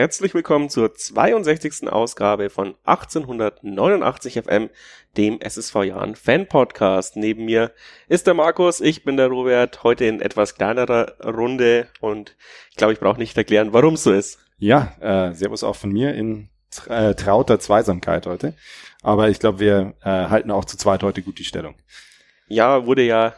Herzlich willkommen zur 62. Ausgabe von 1889 FM, dem SSV Jahren Fan Podcast. Neben mir ist der Markus, ich bin der Robert, heute in etwas kleinerer Runde und ich glaube, ich brauche nicht erklären, warum es so ist. Ja, äh, Servus auch von mir in äh, trauter Zweisamkeit heute. Aber ich glaube, wir äh, halten auch zu zweit heute gut die Stellung ja, wurde ja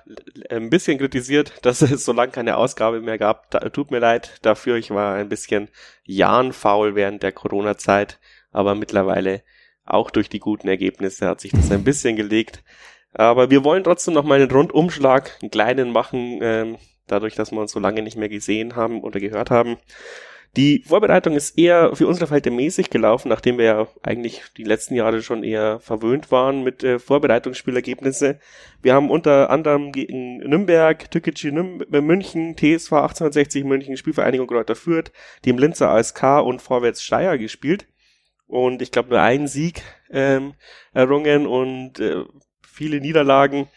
ein bisschen kritisiert, dass es so lange keine Ausgabe mehr gab. Da, tut mir leid dafür, ich war ein bisschen jahrenfaul während der Corona-Zeit, aber mittlerweile auch durch die guten Ergebnisse hat sich das ein bisschen gelegt. Aber wir wollen trotzdem noch mal einen Rundumschlag, einen kleinen machen, ähm, dadurch, dass wir uns so lange nicht mehr gesehen haben oder gehört haben. Die Vorbereitung ist eher für unsere Verhältnisse mäßig gelaufen, nachdem wir ja eigentlich die letzten Jahre schon eher verwöhnt waren mit äh, Vorbereitungsspielergebnisse. Wir haben unter anderem gegen Nürnberg, Tükeci äh, München, TSV 1860 München, Spielvereinigung Kräuter Fürth, dem Linzer ASK und Vorwärts Steyr gespielt. Und ich glaube nur einen Sieg ähm, errungen und äh, viele Niederlagen.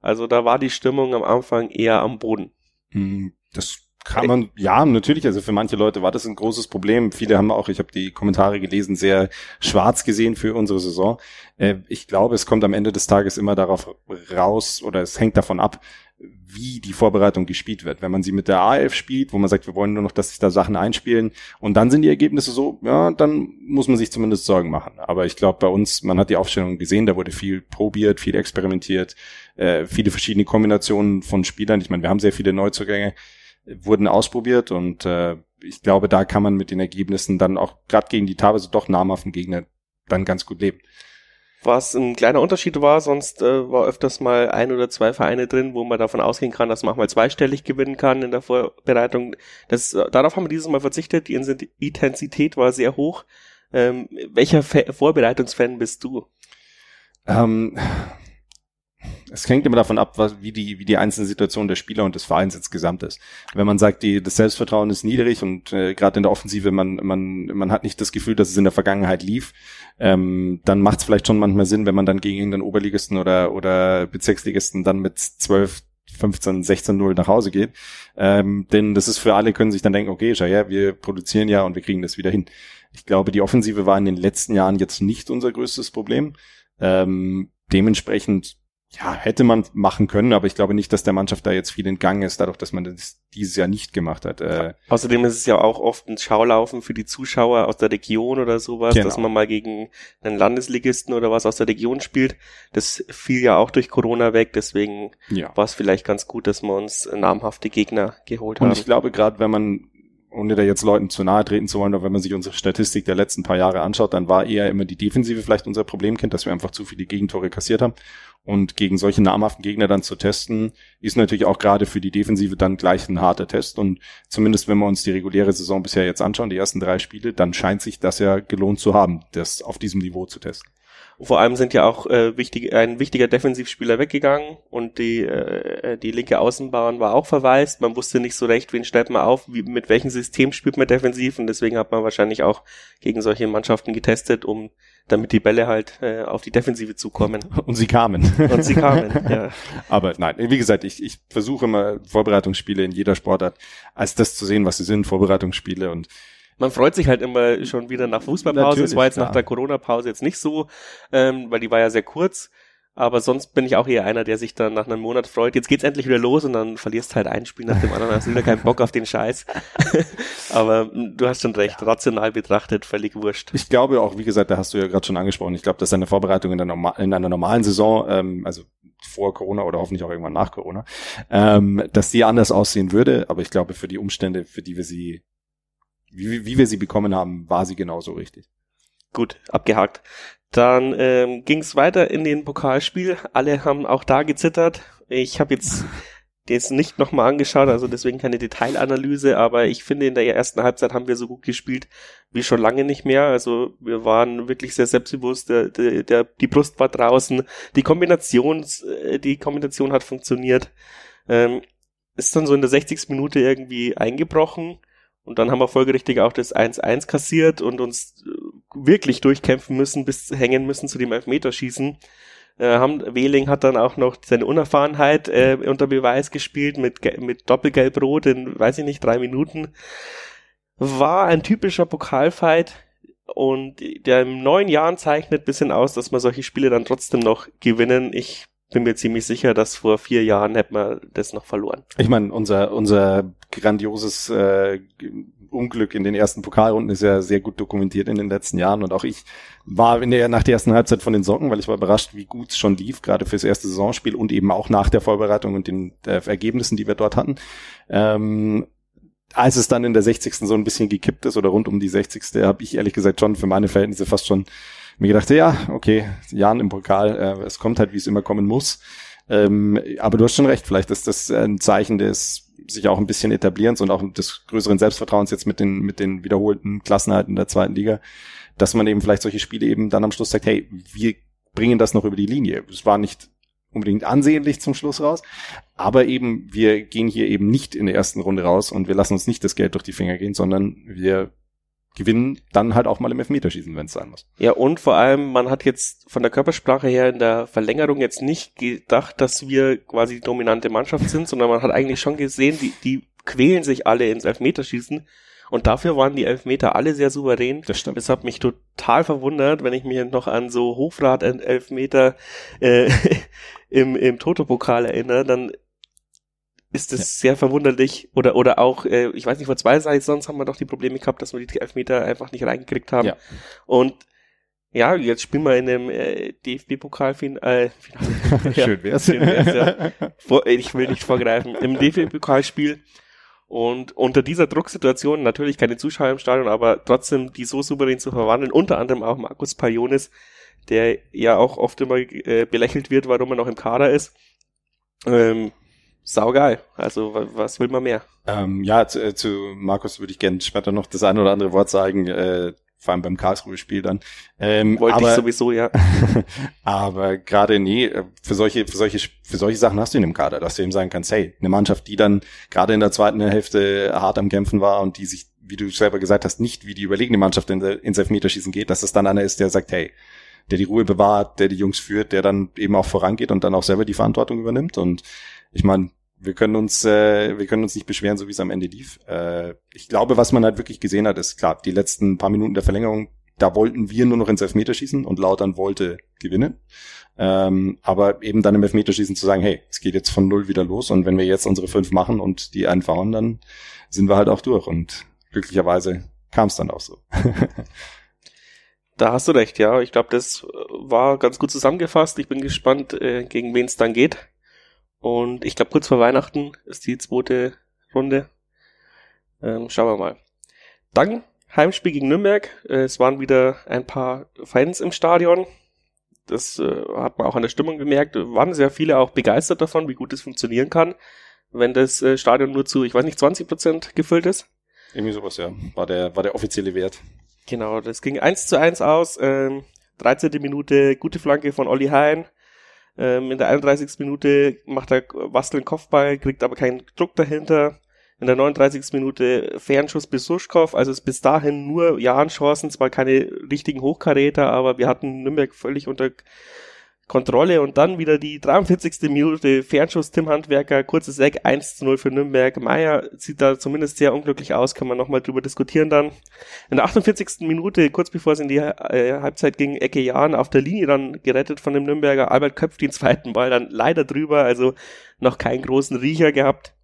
Also da war die Stimmung am Anfang eher am Boden. Hm, das kann man, ja, natürlich, also für manche Leute war das ein großes Problem. Viele haben auch, ich habe die Kommentare gelesen, sehr schwarz gesehen für unsere Saison. Äh, ich glaube, es kommt am Ende des Tages immer darauf raus oder es hängt davon ab, wie die Vorbereitung gespielt wird. Wenn man sie mit der A11 spielt, wo man sagt, wir wollen nur noch, dass sich da Sachen einspielen und dann sind die Ergebnisse so, ja, dann muss man sich zumindest Sorgen machen. Aber ich glaube, bei uns, man hat die Aufstellung gesehen, da wurde viel probiert, viel experimentiert, äh, viele verschiedene Kombinationen von Spielern. Ich meine, wir haben sehr viele Neuzugänge wurden ausprobiert und äh, ich glaube, da kann man mit den Ergebnissen dann auch gerade gegen die teilweise doch namhaften Gegner dann ganz gut leben. Was ein kleiner Unterschied war, sonst äh, war öfters mal ein oder zwei Vereine drin, wo man davon ausgehen kann, dass man auch mal zweistellig gewinnen kann in der Vorbereitung. Das, darauf haben wir dieses Mal verzichtet. Die Intensität war sehr hoch. Ähm, welcher Fa Vorbereitungsfan bist du? Ähm, es hängt immer davon ab, was, wie die, wie die einzelne Situation der Spieler und des Vereins insgesamt ist. Wenn man sagt, die, das Selbstvertrauen ist niedrig und äh, gerade in der Offensive, man, man, man hat nicht das Gefühl, dass es in der Vergangenheit lief, ähm, dann macht es vielleicht schon manchmal Sinn, wenn man dann gegen irgendeinen Oberligisten oder, oder Bezirksligisten dann mit 12, 15, 16 0 nach Hause geht. Ähm, denn das ist für alle, können sich dann denken, okay, schau ja, wir produzieren ja und wir kriegen das wieder hin. Ich glaube, die Offensive war in den letzten Jahren jetzt nicht unser größtes Problem. Ähm, dementsprechend ja, hätte man machen können, aber ich glaube nicht, dass der Mannschaft da jetzt viel entgangen ist, dadurch, dass man das dieses Jahr nicht gemacht hat. Äh, Außerdem ist es ja auch oft ein Schaulaufen für die Zuschauer aus der Region oder sowas, genau. dass man mal gegen einen Landesligisten oder was aus der Region spielt. Das fiel ja auch durch Corona weg, deswegen ja. war es vielleicht ganz gut, dass wir uns namhafte Gegner geholt Und haben. Und ich glaube, gerade wenn man ohne da jetzt Leuten zu nahe treten zu wollen, aber wenn man sich unsere Statistik der letzten paar Jahre anschaut, dann war eher immer die Defensive vielleicht unser Problemkind, dass wir einfach zu viele Gegentore kassiert haben. Und gegen solche namhaften Gegner dann zu testen, ist natürlich auch gerade für die Defensive dann gleich ein harter Test. Und zumindest wenn wir uns die reguläre Saison bisher jetzt anschauen, die ersten drei Spiele, dann scheint sich das ja gelohnt zu haben, das auf diesem Niveau zu testen. Vor allem sind ja auch äh, wichtig, ein wichtiger Defensivspieler weggegangen und die, äh, die linke Außenbahn war auch verwaist. Man wusste nicht so recht, wen stellt man auf, wie, mit welchem System spielt man defensiv und deswegen hat man wahrscheinlich auch gegen solche Mannschaften getestet, um damit die Bälle halt äh, auf die Defensive zukommen. Und sie kamen. Und sie kamen, ja. Aber nein, wie gesagt, ich, ich versuche immer Vorbereitungsspiele in jeder Sportart als das zu sehen, was sie sind, Vorbereitungsspiele und man freut sich halt immer schon wieder nach Fußballpause. Es war jetzt klar. nach der Corona-Pause jetzt nicht so, ähm, weil die war ja sehr kurz. Aber sonst bin ich auch eher einer, der sich dann nach einem Monat freut. Jetzt geht's endlich wieder los und dann verlierst halt ein Spiel nach dem anderen, hast wieder keinen Bock auf den Scheiß. Aber hm, du hast schon recht, rational betrachtet, völlig wurscht. Ich glaube auch, wie gesagt, da hast du ja gerade schon angesprochen, ich glaube, dass eine Vorbereitung in, der Norma in einer normalen Saison, ähm, also vor Corona oder hoffentlich auch irgendwann nach Corona, ähm, dass die anders aussehen würde. Aber ich glaube, für die Umstände, für die wir sie wie, wie wir sie bekommen haben, war sie genauso richtig. Gut, abgehakt. Dann ähm, ging es weiter in den Pokalspiel. Alle haben auch da gezittert. Ich habe jetzt das nicht nochmal angeschaut, also deswegen keine Detailanalyse, aber ich finde, in der ersten Halbzeit haben wir so gut gespielt wie schon lange nicht mehr. Also wir waren wirklich sehr selbstbewusst, der, der, der, die Brust war draußen, die Kombination, äh, die Kombination hat funktioniert. Ähm, ist dann so in der 60. Minute irgendwie eingebrochen und dann haben wir folgerichtig auch das 1-1 kassiert und uns äh, wirklich durchkämpfen müssen, bis hängen müssen zu dem Elfmeterschießen. Äh, haben, Wehling hat dann auch noch seine Unerfahrenheit äh, unter Beweis gespielt mit, mit Doppelgelb-Rot in, weiß ich nicht, drei Minuten. war ein typischer Pokalfight und der im neuen Jahren zeichnet bisschen aus, dass man solche Spiele dann trotzdem noch gewinnen. Ich bin mir ziemlich sicher, dass vor vier Jahren hätte man das noch verloren. Ich meine, unser, unser grandioses äh, Unglück in den ersten Pokalrunden ist ja sehr gut dokumentiert in den letzten Jahren und auch ich war in der, nach der ersten Halbzeit von den Socken, weil ich war überrascht, wie gut es schon lief, gerade fürs erste Saisonspiel und eben auch nach der Vorbereitung und den äh, Ergebnissen, die wir dort hatten. Ähm, als es dann in der 60. so ein bisschen gekippt ist oder rund um die 60. habe ich ehrlich gesagt schon für meine Verhältnisse fast schon mir gedacht, ja, okay, Jan im Pokal, äh, es kommt halt, wie es immer kommen muss. Ähm, aber du hast schon recht, vielleicht ist das ein Zeichen des sich auch ein bisschen etablierens und auch des größeren Selbstvertrauens jetzt mit den, mit den wiederholten Klassenhalten der zweiten Liga, dass man eben vielleicht solche Spiele eben dann am Schluss sagt, hey, wir bringen das noch über die Linie. Es war nicht unbedingt ansehnlich zum Schluss raus, aber eben wir gehen hier eben nicht in der ersten Runde raus und wir lassen uns nicht das Geld durch die Finger gehen, sondern wir gewinnen dann halt auch mal im Elfmeterschießen, wenn es sein muss. Ja, und vor allem, man hat jetzt von der Körpersprache her in der Verlängerung jetzt nicht gedacht, dass wir quasi die dominante Mannschaft sind, sondern man hat eigentlich schon gesehen, die, die quälen sich alle ins Elfmeterschießen. Und dafür waren die Elfmeter alle sehr souverän. Das stimmt. Das hat mich total verwundert, wenn ich mich noch an so Hofrat-Elfmeter äh, im, im Toto-Pokal erinnere, dann ist es ja. sehr verwunderlich. Oder, oder auch, äh, ich weiß nicht, vor zwei sonst haben wir doch die Probleme gehabt, dass wir die Elfmeter einfach nicht reingekriegt haben. Ja. Und ja, jetzt spielen wir in einem äh, DFB-Pokalfinale. Äh, Schön wär's. Schön wär's ja. Vor, ich will nicht vorgreifen. Im DFB-Pokalspiel. Und unter dieser Drucksituation, natürlich keine Zuschauer im Stadion, aber trotzdem die so souverän zu verwandeln, unter anderem auch Markus Pajonis, der ja auch oft immer äh, belächelt wird, warum er noch im Kader ist. Ähm, saugeil. Also was will man mehr? Ähm, ja, zu, äh, zu Markus würde ich gerne später noch das eine oder andere Wort sagen, äh, vor allem beim Karlsruhe-Spiel dann. Ähm, Wollte aber, ich sowieso, ja. aber gerade nee, äh, für solche, für solche, für solche Sachen hast du ihn im Kader, dass du ihm sagen kannst, hey, eine Mannschaft, die dann gerade in der zweiten Hälfte hart am Kämpfen war und die sich, wie du selber gesagt hast, nicht wie die überlegene Mannschaft in, ins Elfmeterschießen geht, dass es dann einer ist, der sagt, hey, der die Ruhe bewahrt, der die Jungs führt, der dann eben auch vorangeht und dann auch selber die Verantwortung übernimmt. Und ich meine, wir können uns, äh, wir können uns nicht beschweren, so wie es am Ende lief. Äh, ich glaube, was man halt wirklich gesehen hat, ist klar, die letzten paar Minuten der Verlängerung, da wollten wir nur noch ins Elfmeterschießen und Lautern wollte gewinnen. Ähm, aber eben dann im Elfmeterschießen zu sagen, hey, es geht jetzt von null wieder los und wenn wir jetzt unsere fünf machen und die einfahren, dann sind wir halt auch durch. Und glücklicherweise kam es dann auch so. Da hast du recht, ja. Ich glaube, das war ganz gut zusammengefasst. Ich bin gespannt, äh, gegen wen es dann geht. Und ich glaube, kurz vor Weihnachten ist die zweite Runde. Ähm, schauen wir mal. Dann Heimspiel gegen Nürnberg. Äh, es waren wieder ein paar Fans im Stadion. Das äh, hat man auch an der Stimmung gemerkt. Waren sehr viele auch begeistert davon, wie gut es funktionieren kann, wenn das äh, Stadion nur zu, ich weiß nicht, 20 Prozent gefüllt ist. Irgendwie sowas, ja. War der, war der offizielle Wert. Genau, das ging eins zu eins aus. Ähm, 13. Minute, gute Flanke von Olli Hein. Ähm, in der 31. Minute macht er Wastel Kopfball, kriegt aber keinen Druck dahinter. In der 39. Minute Fernschuss bis Suschkow, also bis dahin nur Jahrenchancen, zwar keine richtigen Hochkaräter, aber wir hatten Nürnberg völlig unter Kontrolle und dann wieder die 43. Minute Fernschuss Tim Handwerker, kurzes Eck, 1 zu 0 für Nürnberg. Meier sieht da zumindest sehr unglücklich aus, kann man nochmal drüber diskutieren dann. In der 48. Minute, kurz bevor es in die äh, Halbzeit ging, Ecke Jahn auf der Linie dann gerettet von dem Nürnberger. Albert köpft den zweiten Ball dann leider drüber, also noch keinen großen Riecher gehabt.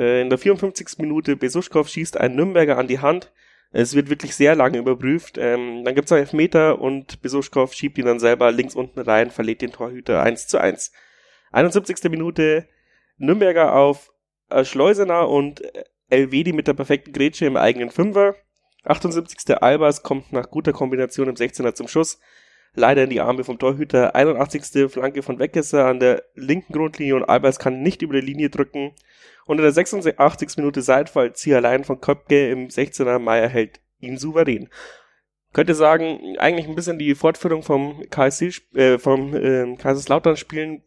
Äh, in der 54. Minute Besuschkow schießt ein Nürnberger an die Hand. Es wird wirklich sehr lange überprüft. Ähm, dann gibt's noch Elfmeter und Besuschkow schiebt ihn dann selber links unten rein, verliert den Torhüter 1 zu 1. 71. Minute Nürnberger auf äh, Schleusener und Elvedi mit der perfekten Grätsche im eigenen Fünfer. 78. Albers kommt nach guter Kombination im 16er zum Schuss. Leider in die Arme vom Torhüter. 81. Flanke von Weckesser an der linken Grundlinie und Albers kann nicht über die Linie drücken. Und in der 86. Minute Seitfall allein von Köpke im 16er Meier hält ihn souverän. Könnte sagen, eigentlich ein bisschen die Fortführung vom KSC, äh, vom äh, Kaiserslautern spielen.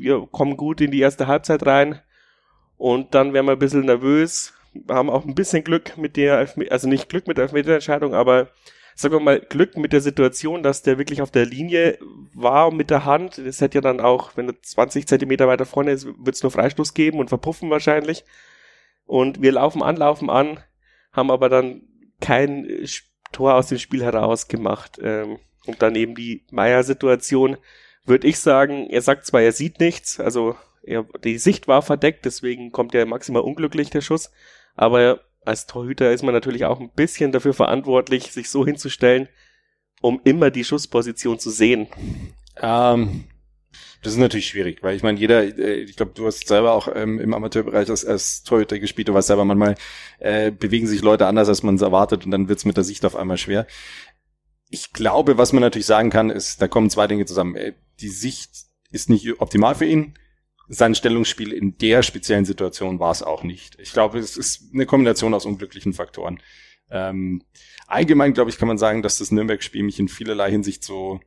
Wir kommen gut in die erste Halbzeit rein und dann werden wir ein bisschen nervös. Haben auch ein bisschen Glück mit der, also nicht Glück mit der Elfmeterentscheidung, aber sagen wir mal, Glück mit der Situation, dass der wirklich auf der Linie war mit der Hand. Das hätte ja dann auch, wenn er 20 Zentimeter weiter vorne ist, wird es nur Freistoß geben und verpuffen wahrscheinlich. Und wir laufen an, laufen an, haben aber dann kein Tor aus dem Spiel heraus gemacht. Ähm, und dann eben die Meier-Situation, würde ich sagen, er sagt zwar, er sieht nichts, also er, die Sicht war verdeckt, deswegen kommt er maximal unglücklich, der Schuss, aber als Torhüter ist man natürlich auch ein bisschen dafür verantwortlich, sich so hinzustellen, um immer die Schussposition zu sehen. Ähm, das ist natürlich schwierig, weil ich meine, jeder, äh, ich glaube, du hast selber auch ähm, im Amateurbereich als, als Torhüter gespielt, du weißt selber, manchmal äh, bewegen sich Leute anders, als man es erwartet und dann wird's mit der Sicht auf einmal schwer. Ich glaube, was man natürlich sagen kann, ist, da kommen zwei Dinge zusammen. Äh, die Sicht ist nicht optimal für ihn. Sein Stellungsspiel in der speziellen Situation war es auch nicht. Ich glaube, es ist eine Kombination aus unglücklichen Faktoren. Ähm, allgemein, glaube ich, kann man sagen, dass das Nürnberg-Spiel mich in vielerlei Hinsicht so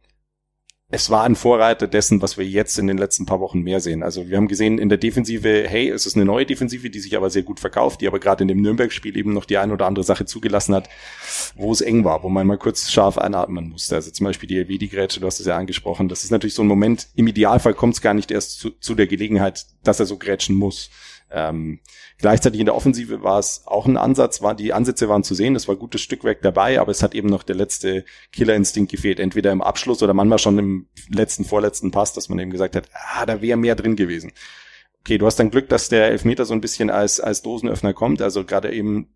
es war ein Vorreiter dessen, was wir jetzt in den letzten paar Wochen mehr sehen. Also wir haben gesehen in der Defensive, hey, es ist eine neue Defensive, die sich aber sehr gut verkauft, die aber gerade in dem Nürnberg-Spiel eben noch die ein oder andere Sache zugelassen hat, wo es eng war, wo man mal kurz scharf einatmen musste. Also zum Beispiel die Elvedi-Grätsche, du hast es ja angesprochen. Das ist natürlich so ein Moment, im Idealfall kommt es gar nicht erst zu, zu der Gelegenheit, dass er so grätschen muss. Ähm, gleichzeitig in der Offensive war es auch ein Ansatz, war, die Ansätze waren zu sehen, es war gutes Stückwerk dabei, aber es hat eben noch der letzte Killerinstinkt gefehlt, entweder im Abschluss oder manchmal schon im letzten, vorletzten Pass, dass man eben gesagt hat, ah, da wäre mehr drin gewesen. Okay, du hast dann Glück, dass der Elfmeter so ein bisschen als, als Dosenöffner kommt, also gerade eben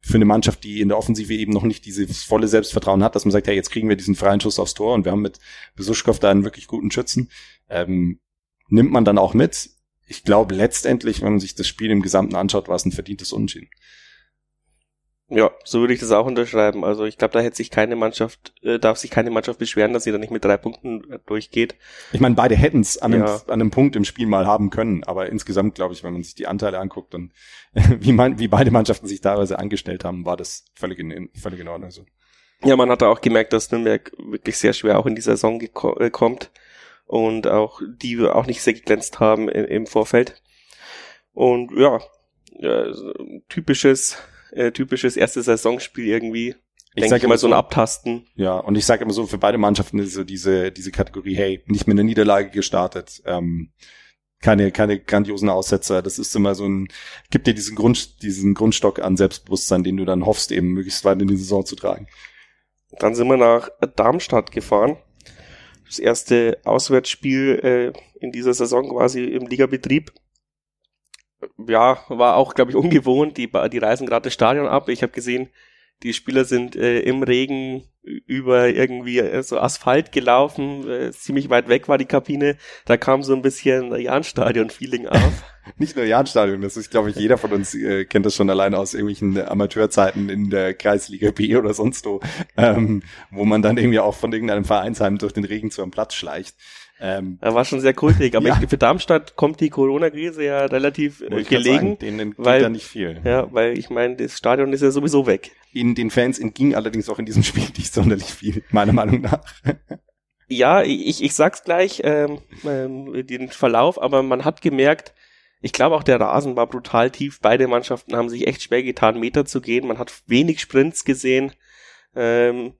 für eine Mannschaft, die in der Offensive eben noch nicht dieses volle Selbstvertrauen hat, dass man sagt, hey, jetzt kriegen wir diesen freien Schuss aufs Tor und wir haben mit Besuschkow da einen wirklich guten Schützen, ähm, nimmt man dann auch mit ich glaube letztendlich, wenn man sich das Spiel im Gesamten anschaut, war es ein verdientes Unentschieden. Ja, so würde ich das auch unterschreiben. Also ich glaube, da hätte sich keine Mannschaft, äh, darf sich keine Mannschaft beschweren, dass sie da nicht mit drei Punkten äh, durchgeht. Ich meine, beide hätten es an, ja. an, einem Punkt im Spiel mal haben können, aber insgesamt glaube ich, wenn man sich die Anteile anguckt und wie man, wie beide Mannschaften sich teilweise angestellt haben, war das völlig in, völlig in Ordnung. So. Ja, man hat auch gemerkt, dass Nürnberg wirklich sehr schwer auch in die Saison äh, kommt und auch die auch nicht sehr geglänzt haben im, im Vorfeld. Und ja, ja typisches, äh, typisches erstes Saisonspiel irgendwie. Ich denke ich mal so ein Abtasten. Ja, und ich sage immer so, für beide Mannschaften ist so diese, diese Kategorie, hey, nicht mit einer Niederlage gestartet, ähm, keine, keine grandiosen Aussetzer. Das ist immer so ein, gibt dir diesen Grund, diesen Grundstock an Selbstbewusstsein, den du dann hoffst, eben möglichst weit in die Saison zu tragen. Dann sind wir nach Darmstadt gefahren das erste Auswärtsspiel äh, in dieser Saison quasi im Ligabetrieb. Ja, war auch, glaube ich, ungewohnt. Die, die reisen gerade das Stadion ab. Ich habe gesehen, die Spieler sind äh, im Regen über irgendwie äh, so Asphalt gelaufen, äh, ziemlich weit weg war die Kabine. Da kam so ein bisschen Jahnstadion-Feeling auf. Nicht nur Jahnstadion, das ist, glaube ich, jeder von uns äh, kennt das schon alleine aus irgendwelchen Amateurzeiten in der Kreisliga B oder sonst wo, ähm, wo man dann irgendwie auch von irgendeinem Vereinsheim durch den Regen zu einem Platz schleicht. Ähm, er war schon sehr kultig, aber ja. für Darmstadt kommt die Corona-Krise ja relativ äh, gelegen. Sagen, denen weil, da nicht viel. Ja, weil ich meine, das Stadion ist ja sowieso weg. In den Fans entging allerdings auch in diesem Spiel nicht sonderlich viel, meiner Meinung nach. ja, ich, ich sag's gleich, ähm, ähm, den Verlauf, aber man hat gemerkt, ich glaube auch der Rasen war brutal tief. Beide Mannschaften haben sich echt schwer getan, Meter zu gehen. Man hat wenig Sprints gesehen. Ähm,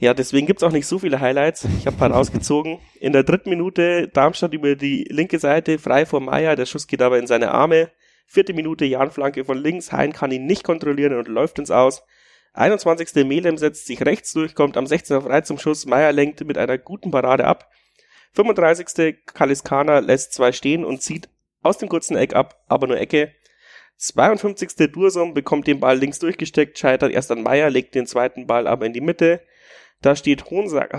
ja, deswegen gibt's auch nicht so viele Highlights. Ich habe paar ausgezogen. In der dritten Minute Darmstadt über die linke Seite, frei vor Meier. Der Schuss geht aber in seine Arme. Vierte Minute Jan-Flanke von links. Hein kann ihn nicht kontrollieren und läuft ins Aus. 21. Melem setzt sich rechts durch, kommt am 16. frei zum Schuss. Meier lenkt mit einer guten Parade ab. 35. Kaliskana lässt zwei stehen und zieht aus dem kurzen Eck ab, aber nur Ecke. 52. Dursum bekommt den Ball links durchgesteckt, scheitert erst an Meier, legt den zweiten Ball aber in die Mitte. Da steht Honsack,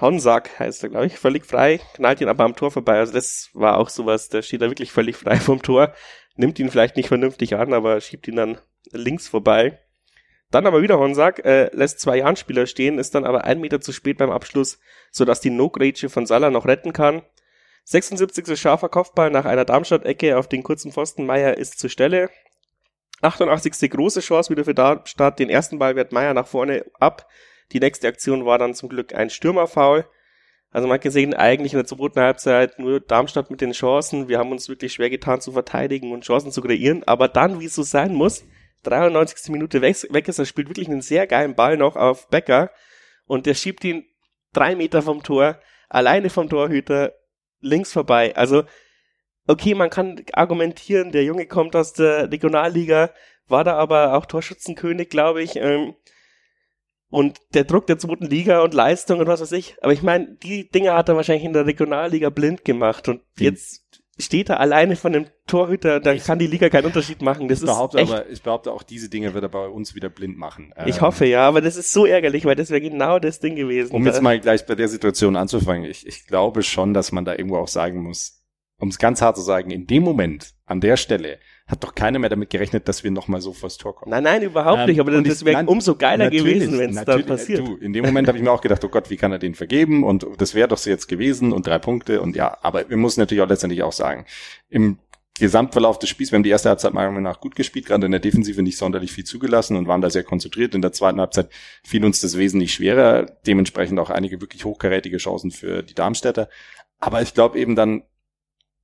Honsack heißt er, glaube ich, völlig frei, knallt ihn aber am Tor vorbei. Also das war auch sowas, da steht er wirklich völlig frei vom Tor, nimmt ihn vielleicht nicht vernünftig an, aber schiebt ihn dann links vorbei. Dann aber wieder Honsack, äh, lässt zwei Jahnspieler stehen, ist dann aber ein Meter zu spät beim Abschluss, sodass die No-Grätsche von Salah noch retten kann. 76. scharfer Kopfball nach einer Darmstadt-Ecke auf den kurzen Pfosten. Meier ist zur Stelle. 88. große Chance wieder für Darmstadt. Den ersten Ball wehrt Meier nach vorne ab. Die nächste Aktion war dann zum Glück ein Stürmerfoul. Also man hat gesehen, eigentlich in der zweiten Halbzeit nur Darmstadt mit den Chancen. Wir haben uns wirklich schwer getan zu verteidigen und Chancen zu kreieren. Aber dann, wie es so sein muss, 93. Minute weg, weg ist, er spielt wirklich einen sehr geilen Ball noch auf Becker und der schiebt ihn drei Meter vom Tor, alleine vom Torhüter links vorbei. Also, okay, man kann argumentieren, der Junge kommt aus der Regionalliga, war da aber auch Torschützenkönig, glaube ich. Ähm, und der Druck der zweiten Liga und Leistung und was weiß ich. Aber ich meine, die Dinge hat er wahrscheinlich in der Regionalliga blind gemacht und mhm. jetzt steht er alleine von dem Torhüter, dann kann die Liga keinen Unterschied machen. Das ich behaupte ist echt, aber, ich behaupte auch diese Dinge wird er bei uns wieder blind machen. Ich ähm, hoffe ja, aber das ist so ärgerlich, weil das wäre genau das Ding gewesen. Um jetzt mal gleich bei der Situation anzufangen, ich, ich glaube schon, dass man da irgendwo auch sagen muss, um es ganz hart zu sagen, in dem Moment, an der Stelle, hat doch keiner mehr damit gerechnet, dass wir nochmal so vors Tor kommen. Nein, nein, überhaupt ähm, nicht. Aber das wäre umso geiler gewesen, wenn es dann passiert. Du, in dem Moment habe ich mir auch gedacht, oh Gott, wie kann er den vergeben? Und das wäre doch so jetzt gewesen und drei Punkte und ja, aber wir müssen natürlich auch letztendlich auch sagen, im Gesamtverlauf des Spiels, wir haben die erste Halbzeit meiner Meinung nach gut gespielt, gerade in der Defensive nicht sonderlich viel zugelassen und waren da sehr konzentriert. In der zweiten Halbzeit fiel uns das wesentlich schwerer, dementsprechend auch einige wirklich hochkarätige Chancen für die Darmstädter. Aber ich glaube eben dann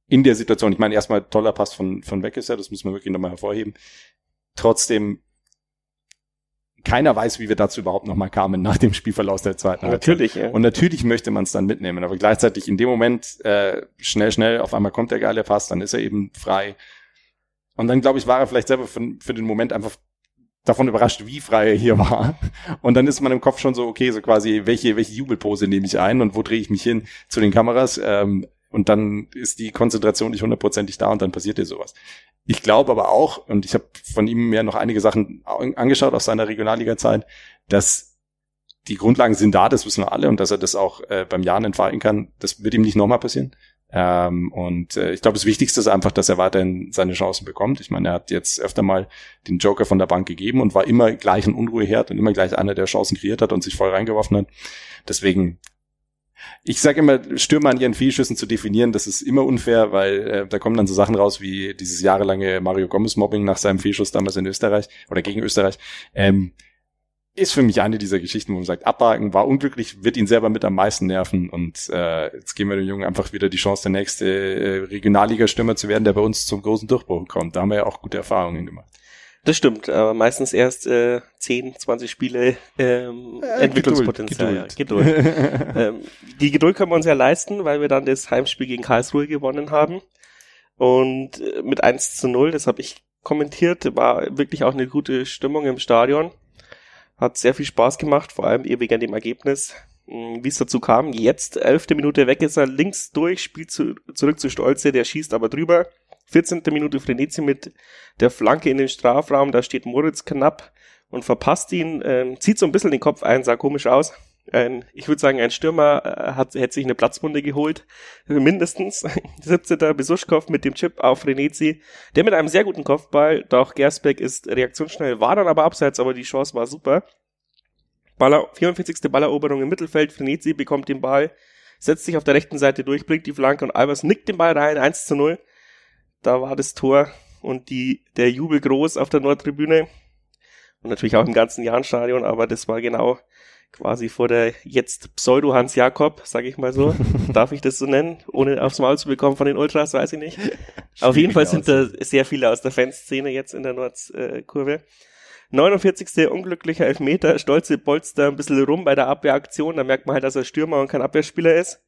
in der Situation, ich meine, erstmal toller Pass von, von Weckesser, das muss man wirklich nochmal hervorheben. Trotzdem, keiner weiß, wie wir dazu überhaupt nochmal kamen nach dem Spielverlauf der zweiten Halbzeit. Natürlich, ja. Und natürlich möchte man es dann mitnehmen, aber gleichzeitig in dem Moment äh, schnell, schnell, auf einmal kommt der geile Pass, dann ist er eben frei. Und dann, glaube ich, war er vielleicht selber für, für den Moment einfach davon überrascht, wie frei er hier war. Und dann ist man im Kopf schon so, okay, so quasi, welche, welche Jubelpose nehme ich ein und wo drehe ich mich hin zu den Kameras? Ähm, und dann ist die Konzentration nicht hundertprozentig da und dann passiert dir sowas. Ich glaube aber auch, und ich habe von ihm ja noch einige Sachen angeschaut aus seiner Regionalliga-Zeit, dass die Grundlagen sind da, das wissen wir alle, und dass er das auch äh, beim Jahren entfalten kann, das wird ihm nicht nochmal passieren. Ähm, und äh, ich glaube, das Wichtigste ist einfach, dass er weiterhin seine Chancen bekommt. Ich meine, er hat jetzt öfter mal den Joker von der Bank gegeben und war immer gleich ein Unruheherd und immer gleich einer, der Chancen kreiert hat und sich voll reingeworfen hat. Deswegen ich sage immer, Stürmer an ihren Fehlschüssen zu definieren, das ist immer unfair, weil äh, da kommen dann so Sachen raus wie dieses jahrelange Mario Gomez Mobbing nach seinem Fehlschuss damals in Österreich oder gegen Österreich. Ähm, ist für mich eine dieser Geschichten, wo man sagt, abhaken, war unglücklich, wird ihn selber mit am meisten nerven und äh, jetzt geben wir dem Jungen einfach wieder die Chance, der nächste äh, Regionalliga-Stürmer zu werden, der bei uns zum großen Durchbruch kommt. Da haben wir ja auch gute Erfahrungen gemacht. Das stimmt, aber meistens erst äh, 10, 20 Spiele ähm, äh, Entwicklungspotenzial. Geduld. Geduld. Geduld. ähm, die Geduld können wir uns ja leisten, weil wir dann das Heimspiel gegen Karlsruhe gewonnen haben. Und äh, mit 1 zu 0, das habe ich kommentiert, war wirklich auch eine gute Stimmung im Stadion. Hat sehr viel Spaß gemacht, vor allem eben wegen dem Ergebnis. Hm, wie es dazu kam, jetzt elfte Minute weg ist er links durch, spielt zu, zurück zu Stolze, der schießt aber drüber 14. Minute Frenetzi mit der Flanke in den Strafraum, da steht Moritz knapp und verpasst ihn, ähm, zieht so ein bisschen den Kopf ein, sah komisch aus. Ein, ich würde sagen, ein Stürmer äh, hat, hätte sich eine Platzwunde geholt, mindestens. 17. Besuschkow mit dem Chip auf Frenetzi, der mit einem sehr guten Kopfball, doch Gersbeck ist reaktionsschnell, war dann aber abseits, aber die Chance war super. Baller, 44. Balleroberung im Mittelfeld, Frenetzi bekommt den Ball, setzt sich auf der rechten Seite durch, bringt die Flanke und Albers nickt den Ball rein, 1 zu 0 da war das Tor und die, der Jubel groß auf der Nordtribüne und natürlich auch im ganzen Jahnstadion, aber das war genau quasi vor der jetzt Pseudo Hans Jakob, sag ich mal so. Darf ich das so nennen, ohne aufs Maul zu bekommen von den Ultras, weiß ich nicht. Auf jeden Fall sind da sehr viele aus der Fanszene jetzt in der Nordkurve. 49. unglücklicher Elfmeter, stolze Polster ein bisschen rum bei der Abwehraktion, da merkt man halt, dass er Stürmer und kein Abwehrspieler ist.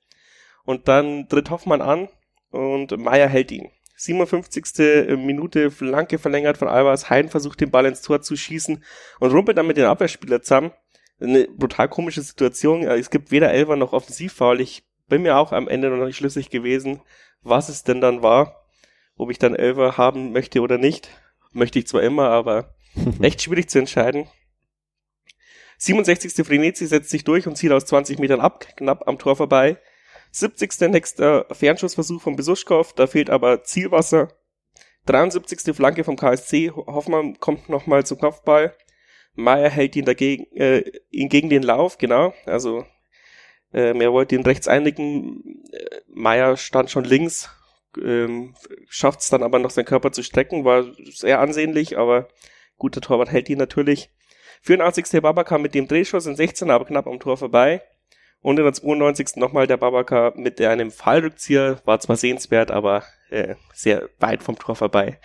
Und dann tritt Hoffmann an und Meier hält ihn. 57. Minute Flanke verlängert von Albers. Hein versucht den Ball ins Tor zu schießen und rumpelt dann mit den Abwehrspieler zusammen. Eine brutal komische Situation. Es gibt weder Elfer noch Offensivfoul. Ich bin mir auch am Ende noch nicht schlüssig gewesen, was es denn dann war. Ob ich dann Elfer haben möchte oder nicht. Möchte ich zwar immer, aber echt schwierig zu entscheiden. 67. Frenetzi setzt sich durch und zieht aus 20 Metern ab, knapp am Tor vorbei. 70. nächster Fernschussversuch von Besuschkow, da fehlt aber Zielwasser. 73. Flanke vom KSC, Hoffmann kommt nochmal zum Kopfball. Meier hält ihn dagegen, äh, ihn gegen den Lauf, genau. Also äh, er wollte ihn rechts einnicken. Äh, Meier stand schon links, ähm, schafft es dann aber noch seinen Körper zu strecken, war sehr ansehnlich, aber guter Torwart hält ihn natürlich. 84. Babaka mit dem Drehschuss in 16, aber knapp am Tor vorbei. Und in der 92. nochmal der Babaka mit einem Fallrückzieher, war zwar sehenswert, aber äh, sehr weit vom Tor vorbei.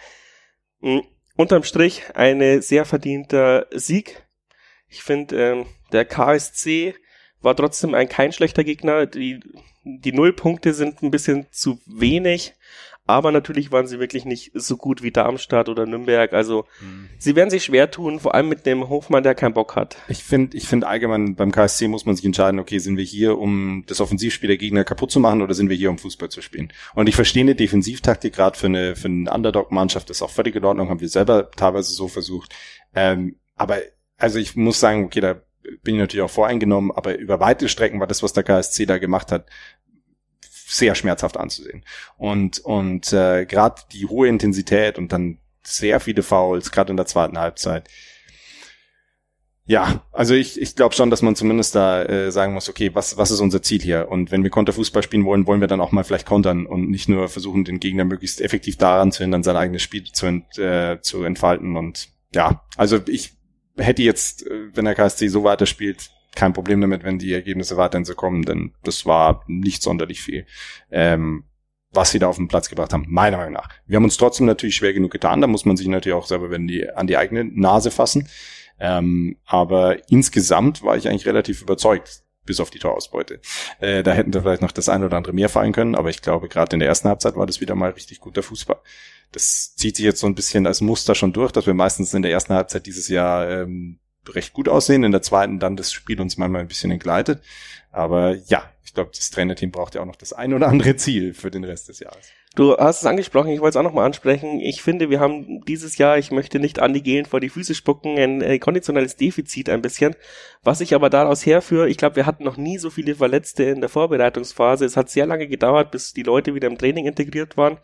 Mhm. Unterm Strich eine sehr verdienter Sieg. Ich finde, ähm, der KSC war trotzdem ein kein schlechter Gegner. Die, die Nullpunkte sind ein bisschen zu wenig, Aber natürlich waren sie wirklich nicht so gut wie Darmstadt oder Nürnberg. Also mhm. sie werden sich schwer tun, vor allem mit dem Hofmann, der keinen Bock hat. Ich finde, ich finde allgemein beim KSC muss man sich entscheiden, okay, sind wir hier, um das Offensivspiel der Gegner kaputt zu machen oder sind wir hier, um Fußball zu spielen? Und ich verstehe eine Defensivtaktik gerade für eine, für eine Underdog-Mannschaft, das ist auch völlig in Ordnung, haben wir selber teilweise so versucht. Ähm, aber also ich muss sagen, okay, da bin ich natürlich auch voreingenommen, aber über weite Strecken war das, was der KSC da gemacht hat, sehr schmerzhaft anzusehen. Und, und äh, gerade die hohe Intensität und dann sehr viele Fouls, gerade in der zweiten Halbzeit. Ja, also ich, ich glaube schon, dass man zumindest da äh, sagen muss, okay, was, was ist unser Ziel hier? Und wenn wir Konterfußball spielen wollen, wollen wir dann auch mal vielleicht kontern und nicht nur versuchen, den Gegner möglichst effektiv daran zu hindern, sein eigenes Spiel zu, ent, äh, zu entfalten. Und ja, also ich hätte jetzt, äh, wenn der KSC so weiterspielt, kein Problem damit, wenn die Ergebnisse weiterhin so kommen, denn das war nicht sonderlich viel, ähm, was sie da auf den Platz gebracht haben, meiner Meinung nach. Wir haben uns trotzdem natürlich schwer genug getan, da muss man sich natürlich auch selber wenn die, an die eigene Nase fassen. Ähm, aber insgesamt war ich eigentlich relativ überzeugt, bis auf die Torausbeute. Äh, da hätten da vielleicht noch das eine oder andere mehr fallen können, aber ich glaube, gerade in der ersten Halbzeit war das wieder mal richtig guter Fußball. Das zieht sich jetzt so ein bisschen als Muster schon durch, dass wir meistens in der ersten Halbzeit dieses Jahr ähm, recht gut aussehen, in der zweiten dann das Spiel uns manchmal ein bisschen entgleitet. Aber ja, ich glaube, das Trainerteam braucht ja auch noch das ein oder andere Ziel für den Rest des Jahres. Du hast es angesprochen, ich wollte es auch nochmal ansprechen. Ich finde, wir haben dieses Jahr, ich möchte nicht Andi Gehlen vor die Füße spucken, ein äh, konditionelles Defizit ein bisschen. Was ich aber daraus herführe, ich glaube, wir hatten noch nie so viele Verletzte in der Vorbereitungsphase. Es hat sehr lange gedauert, bis die Leute wieder im Training integriert waren.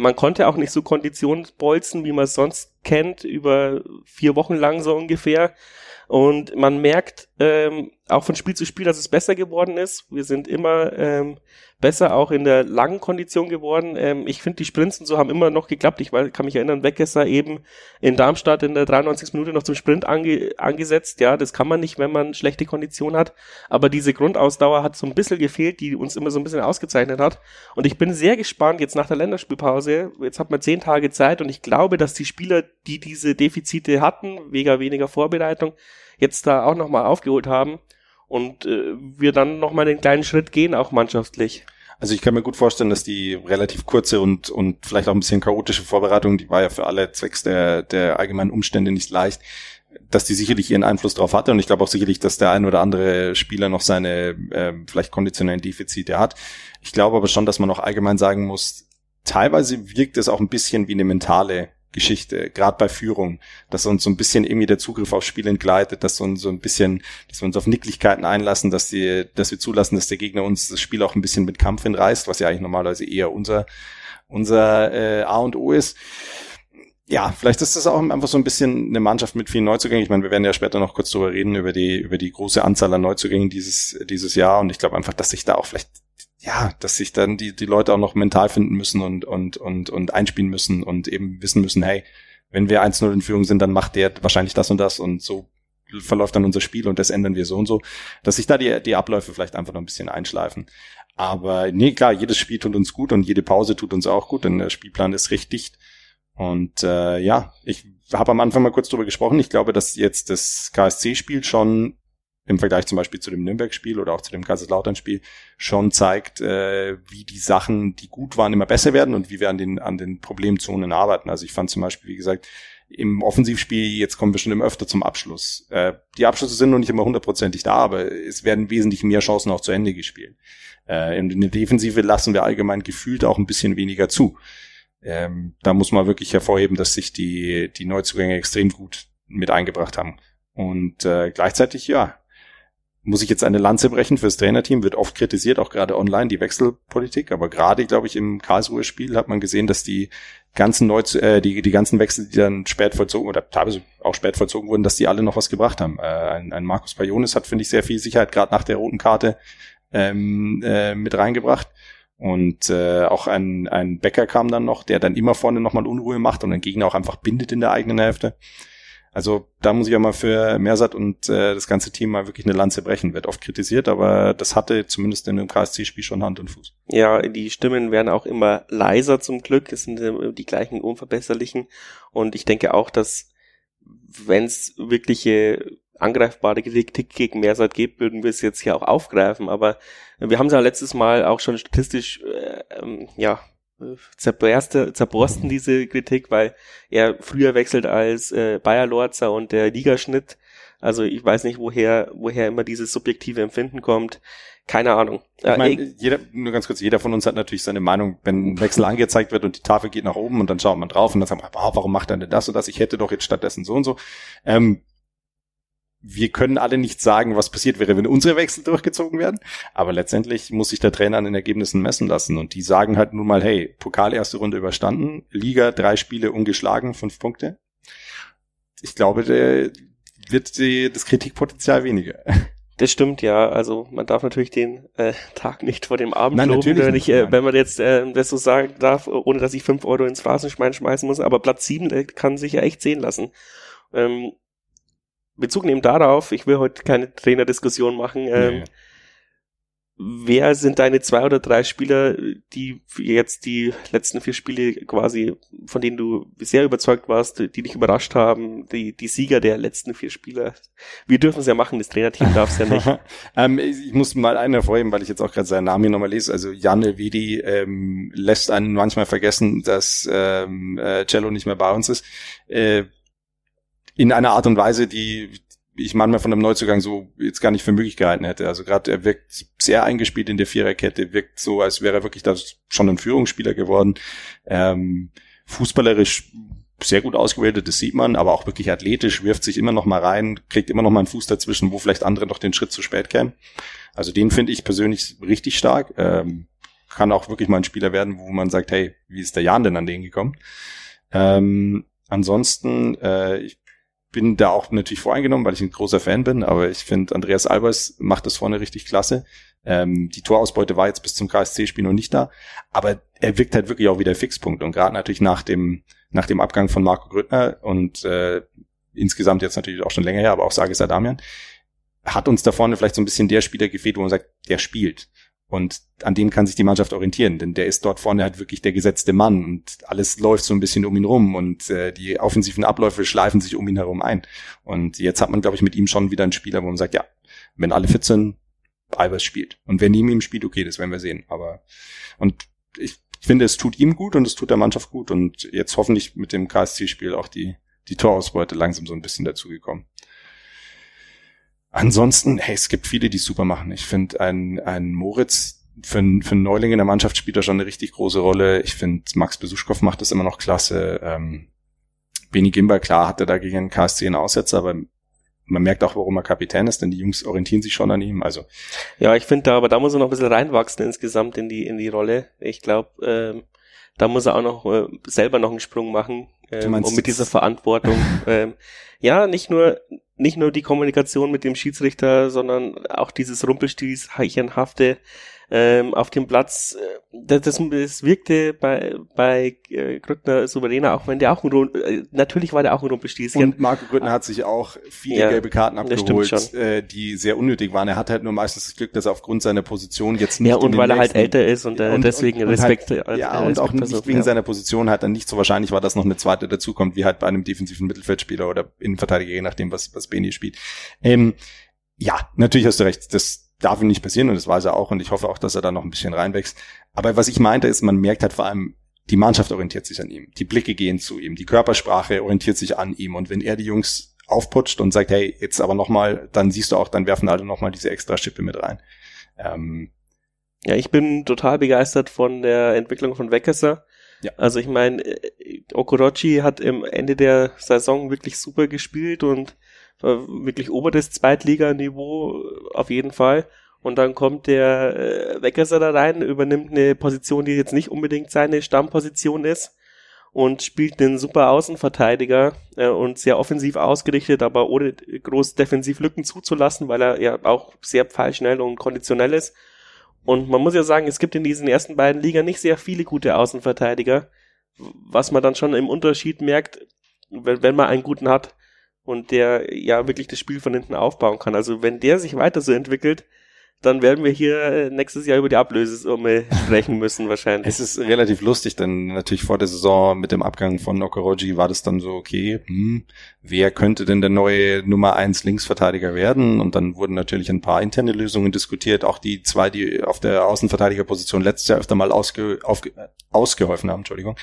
Man konnte auch nicht so Konditionsbolzen, wie man es sonst kennt, über vier Wochen lang so ungefähr. Und man merkt ähm, auch von Spiel zu Spiel, dass es besser geworden ist. Wir sind immer ähm, besser auch in der langen Kondition geworden. Ähm, ich finde, die Sprints und so haben immer noch geklappt. Ich kann mich erinnern, Weckesser eben in Darmstadt in der 93. Minute noch zum Sprint ange angesetzt. Ja, das kann man nicht, wenn man schlechte Kondition hat. Aber diese Grundausdauer hat so ein bisschen gefehlt, die uns immer so ein bisschen ausgezeichnet hat. Und ich bin sehr gespannt jetzt nach der Länderspielpause. Jetzt hat man zehn Tage Zeit und ich glaube, dass die Spieler, die diese Defizite hatten, wegen weniger Vorbereitung, jetzt da auch nochmal aufgeholt haben und äh, wir dann nochmal den kleinen Schritt gehen, auch mannschaftlich. Also ich kann mir gut vorstellen, dass die relativ kurze und, und vielleicht auch ein bisschen chaotische Vorbereitung, die war ja für alle zwecks der, der allgemeinen Umstände nicht leicht, dass die sicherlich ihren Einfluss darauf hatte und ich glaube auch sicherlich, dass der ein oder andere Spieler noch seine äh, vielleicht konditionellen Defizite hat. Ich glaube aber schon, dass man auch allgemein sagen muss, teilweise wirkt es auch ein bisschen wie eine mentale Geschichte, gerade bei Führung, dass uns so ein bisschen irgendwie der Zugriff aufs Spiel entgleitet, dass uns so ein bisschen, dass wir uns auf Nicklichkeiten einlassen, dass die, dass wir zulassen, dass der Gegner uns das Spiel auch ein bisschen mit Kampf hinreißt, was ja eigentlich normalerweise eher unser unser äh, A und O ist. Ja, vielleicht ist das auch einfach so ein bisschen eine Mannschaft mit vielen Neuzugängen. Ich meine, wir werden ja später noch kurz drüber reden über die über die große Anzahl an Neuzugängen dieses dieses Jahr und ich glaube einfach, dass sich da auch vielleicht ja, dass sich dann die, die Leute auch noch mental finden müssen und, und, und, und einspielen müssen und eben wissen müssen, hey, wenn wir 1-0 in Führung sind, dann macht der wahrscheinlich das und das und so verläuft dann unser Spiel und das ändern wir so und so, dass sich da die, die Abläufe vielleicht einfach noch ein bisschen einschleifen. Aber nee, klar, jedes Spiel tut uns gut und jede Pause tut uns auch gut, denn der Spielplan ist recht dicht. Und äh, ja, ich habe am Anfang mal kurz drüber gesprochen. Ich glaube, dass jetzt das KSC-Spiel schon im Vergleich zum Beispiel zu dem Nürnberg-Spiel oder auch zu dem Kaiserslautern-Spiel schon zeigt, äh, wie die Sachen, die gut waren, immer besser werden und wie wir an den, an den Problemzonen arbeiten. Also ich fand zum Beispiel, wie gesagt, im Offensivspiel, jetzt kommen wir schon immer öfter zum Abschluss. Äh, die Abschlüsse sind noch nicht immer hundertprozentig da, aber es werden wesentlich mehr Chancen auch zu Ende gespielt. Äh, in der Defensive lassen wir allgemein gefühlt auch ein bisschen weniger zu. Ähm, da muss man wirklich hervorheben, dass sich die, die Neuzugänge extrem gut mit eingebracht haben. Und äh, gleichzeitig, ja, muss ich jetzt eine Lanze brechen fürs Trainerteam, wird oft kritisiert, auch gerade online, die Wechselpolitik. Aber gerade, glaube ich, im Karlsruhe-Spiel hat man gesehen, dass die ganzen Neu äh, die, die ganzen Wechsel, die dann spät vollzogen oder teilweise auch spät vollzogen wurden, dass die alle noch was gebracht haben. Äh, ein, ein Markus Pajonis hat, finde ich, sehr viel Sicherheit, gerade nach der roten Karte ähm, äh, mit reingebracht. Und äh, auch ein, ein Becker kam dann noch, der dann immer vorne nochmal Unruhe macht und den Gegner auch einfach bindet in der eigenen Hälfte. Also da muss ich ja mal für Mersat und äh, das ganze Team mal wirklich eine Lanze brechen. Wird oft kritisiert, aber das hatte zumindest in dem KSC-Spiel schon Hand und Fuß. Ja, die Stimmen werden auch immer leiser zum Glück. Es sind äh, die gleichen unverbesserlichen. Und ich denke auch, dass wenn es wirkliche angreifbare Kritik gegen Mersat gibt, würden wir es jetzt hier auch aufgreifen. Aber wir haben es ja letztes Mal auch schon statistisch äh, ähm, ja zerberste, zerborsten diese Kritik, weil er früher wechselt als äh, Bayer Lorzer und der Ligaschnitt. Also ich weiß nicht, woher, woher immer dieses subjektive Empfinden kommt. Keine Ahnung. Ich meine, jeder, nur ganz kurz, jeder von uns hat natürlich seine Meinung, wenn ein Wechsel angezeigt wird und die Tafel geht nach oben und dann schaut man drauf und dann sagt man, warum macht er denn das und das? Ich hätte doch jetzt stattdessen so und so. Ähm, wir können alle nicht sagen, was passiert wäre, wenn unsere Wechsel durchgezogen werden. Aber letztendlich muss sich der Trainer an den Ergebnissen messen lassen. Und die sagen halt nun mal, hey, Pokal erste Runde überstanden, Liga drei Spiele ungeschlagen, fünf Punkte. Ich glaube, der wird die, das Kritikpotenzial weniger. Das stimmt, ja. Also man darf natürlich den äh, Tag nicht vor dem Abend Nein, loben, natürlich wenn, nicht, ich, äh, wenn man jetzt äh, das so sagen darf, ohne dass ich fünf Euro ins Phrasenschwein schmeißen muss. Aber Platz sieben äh, kann sich ja echt sehen lassen. Ähm, Bezug nehmen darauf, ich will heute keine Trainerdiskussion machen. Ähm, Nee. Wer sind deine zwei oder drei Spieler, die jetzt die letzten vier Spiele quasi, von denen du sehr überzeugt warst, die dich überrascht haben, die, die Sieger der letzten vier Spieler? Wir dürfen es ja machen, das Trainerteam darf es ja nicht. ähm, ich muss mal einen hervorheben, weil ich jetzt auch gerade seinen Namen hier nochmal lese. Also Janne Wedi ähm, lässt einen manchmal vergessen, dass ähm, äh, Cello nicht mehr bei uns ist. Äh, in einer Art und Weise, die ich manchmal von einem Neuzugang so jetzt gar nicht für möglich gehalten hätte. Also gerade er wirkt sehr eingespielt in der Viererkette, wirkt so, als wäre er wirklich da schon ein Führungsspieler geworden. Ähm, fußballerisch sehr gut ausgebildet, das sieht man, aber auch wirklich athletisch, wirft sich immer noch mal rein, kriegt immer noch mal einen Fuß dazwischen, wo vielleicht andere noch den Schritt zu spät kämen. Also den finde ich persönlich richtig stark. Ähm, kann auch wirklich mal ein Spieler werden, wo man sagt, hey, wie ist der Jan denn an den gekommen? Ähm, ansonsten, äh, ich bin da auch natürlich voreingenommen, weil ich ein großer Fan bin, aber ich finde, Andreas Albers macht das vorne richtig klasse. Ähm, die Torausbeute war jetzt bis zum KSC-Spiel noch nicht da, aber er wirkt halt wirklich auch wieder Fixpunkt und gerade natürlich nach dem nach dem Abgang von Marco Grüttner und äh, insgesamt jetzt natürlich auch schon länger her, aber auch Sages Adamian, hat uns da vorne vielleicht so ein bisschen der Spieler gefehlt, wo man sagt, der spielt. Und an dem kann sich die Mannschaft orientieren, denn der ist dort vorne halt wirklich der gesetzte Mann und alles läuft so ein bisschen um ihn rum und äh, die offensiven Abläufe schleifen sich um ihn herum ein. Und jetzt hat man, glaube ich, mit ihm schon wieder einen Spieler, wo man sagt, ja, wenn alle fit sind, Albers spielt. Und wer neben ihm spielt, okay, das werden wir sehen. Aber und ich finde, es tut ihm gut und es tut der Mannschaft gut und jetzt hoffentlich mit dem KSC-Spiel auch die die Torausbeute langsam so ein bisschen dazugekommen. Ansonsten, hey, es gibt viele, die super machen. Ich finde, ein, ein Moritz für, einen- für einen Neuling in der Mannschaft spielt er schon eine richtig große Rolle. Ich finde, Max Besuschkow macht das immer noch klasse. Ähm, Benny Gimber, klar, hatte da gegen den KSC einen Aussetzer, aber man merkt auch, warum er Kapitän ist, denn die Jungs orientieren sich schon an ihm. Also Ja, ich finde da, aber da muss er noch ein bisschen reinwachsen insgesamt in die, in die Rolle. Ich glaube, ähm, da muss er auch noch äh, selber noch einen Sprung machen, ähm, um mit dieser Verantwortung. ähm, ja, nicht nur, nicht nur die Kommunikation mit dem Schiedsrichter, sondern auch dieses Rumpelstilzhafte ähm, auf dem Platz. äh, Das, das, das wirkte bei, bei äh, Grüttner souveräner, auch wenn der auch ein Rum- äh, natürlich war der auch ein Rumpelstilzchen. Und Marco Grüttner hat sich auch viele Ja, gelbe Karten abgeholt, äh, die sehr unnötig waren. Er hat halt nur meistens das Glück, dass er aufgrund seiner Position jetzt nicht ja, und weil er halt älter ist und, äh, Und- deswegen und- und Respekt. Halt, ja, und auch Respekt nicht wegen ja. seiner Position halt dann nicht so wahrscheinlich war, dass noch eine zweite dazukommt, wie halt bei einem defensiven Mittelfeldspieler oder Innenverteidiger, je nachdem, was, was Beni spielt. Ähm, ja, natürlich hast du recht. Das darf ihm nicht passieren und das weiß er auch und ich hoffe auch, dass er da noch ein bisschen reinwächst. Aber was ich meinte ist, man merkt halt vor allem, die Mannschaft orientiert sich an ihm. Die Blicke gehen zu ihm. Die Körpersprache orientiert sich an ihm. Und wenn er die Jungs aufputscht und sagt, hey, jetzt aber nochmal, dann siehst du auch, dann werfen alle nochmal diese extra Schippe mit rein. Ähm, Ja, ich bin total begeistert von der Entwicklung von Weckerser. Ja. Also ich meine, äh, Okorochi hat im Ende der Saison wirklich super gespielt und wirklich oberes Zweitliganiveau auf jeden Fall. Und dann kommt der äh, Weckerser da rein, übernimmt eine Position, die jetzt nicht unbedingt seine Stammposition ist und spielt einen super Außenverteidiger äh, und sehr offensiv ausgerichtet, aber ohne groß defensiv Lücken zuzulassen, weil er ja auch sehr pfeilschnell und konditionell ist. Und man muss ja sagen, es gibt in diesen ersten beiden Ligen nicht sehr viele gute Außenverteidiger, was man dann schon im Unterschied merkt, wenn, wenn man einen guten hat und der ja wirklich das Spiel von hinten aufbauen kann. Also wenn der sich weiter so entwickelt, dann werden wir hier äh, nächstes Jahr über die Ablösesumme sprechen müssen wahrscheinlich. Es ist relativ lustig, denn natürlich vor der Saison mit dem Abgang von Okoroji war das dann so, okay, hm, wer könnte denn der neue Nummer eins Linksverteidiger werden? Und dann wurden natürlich ein paar interne Lösungen diskutiert, auch die zwei, die auf der Außenverteidigerposition letztes Jahr öfter mal ausge, aufge, ausgeholfen haben, Entschuldigung.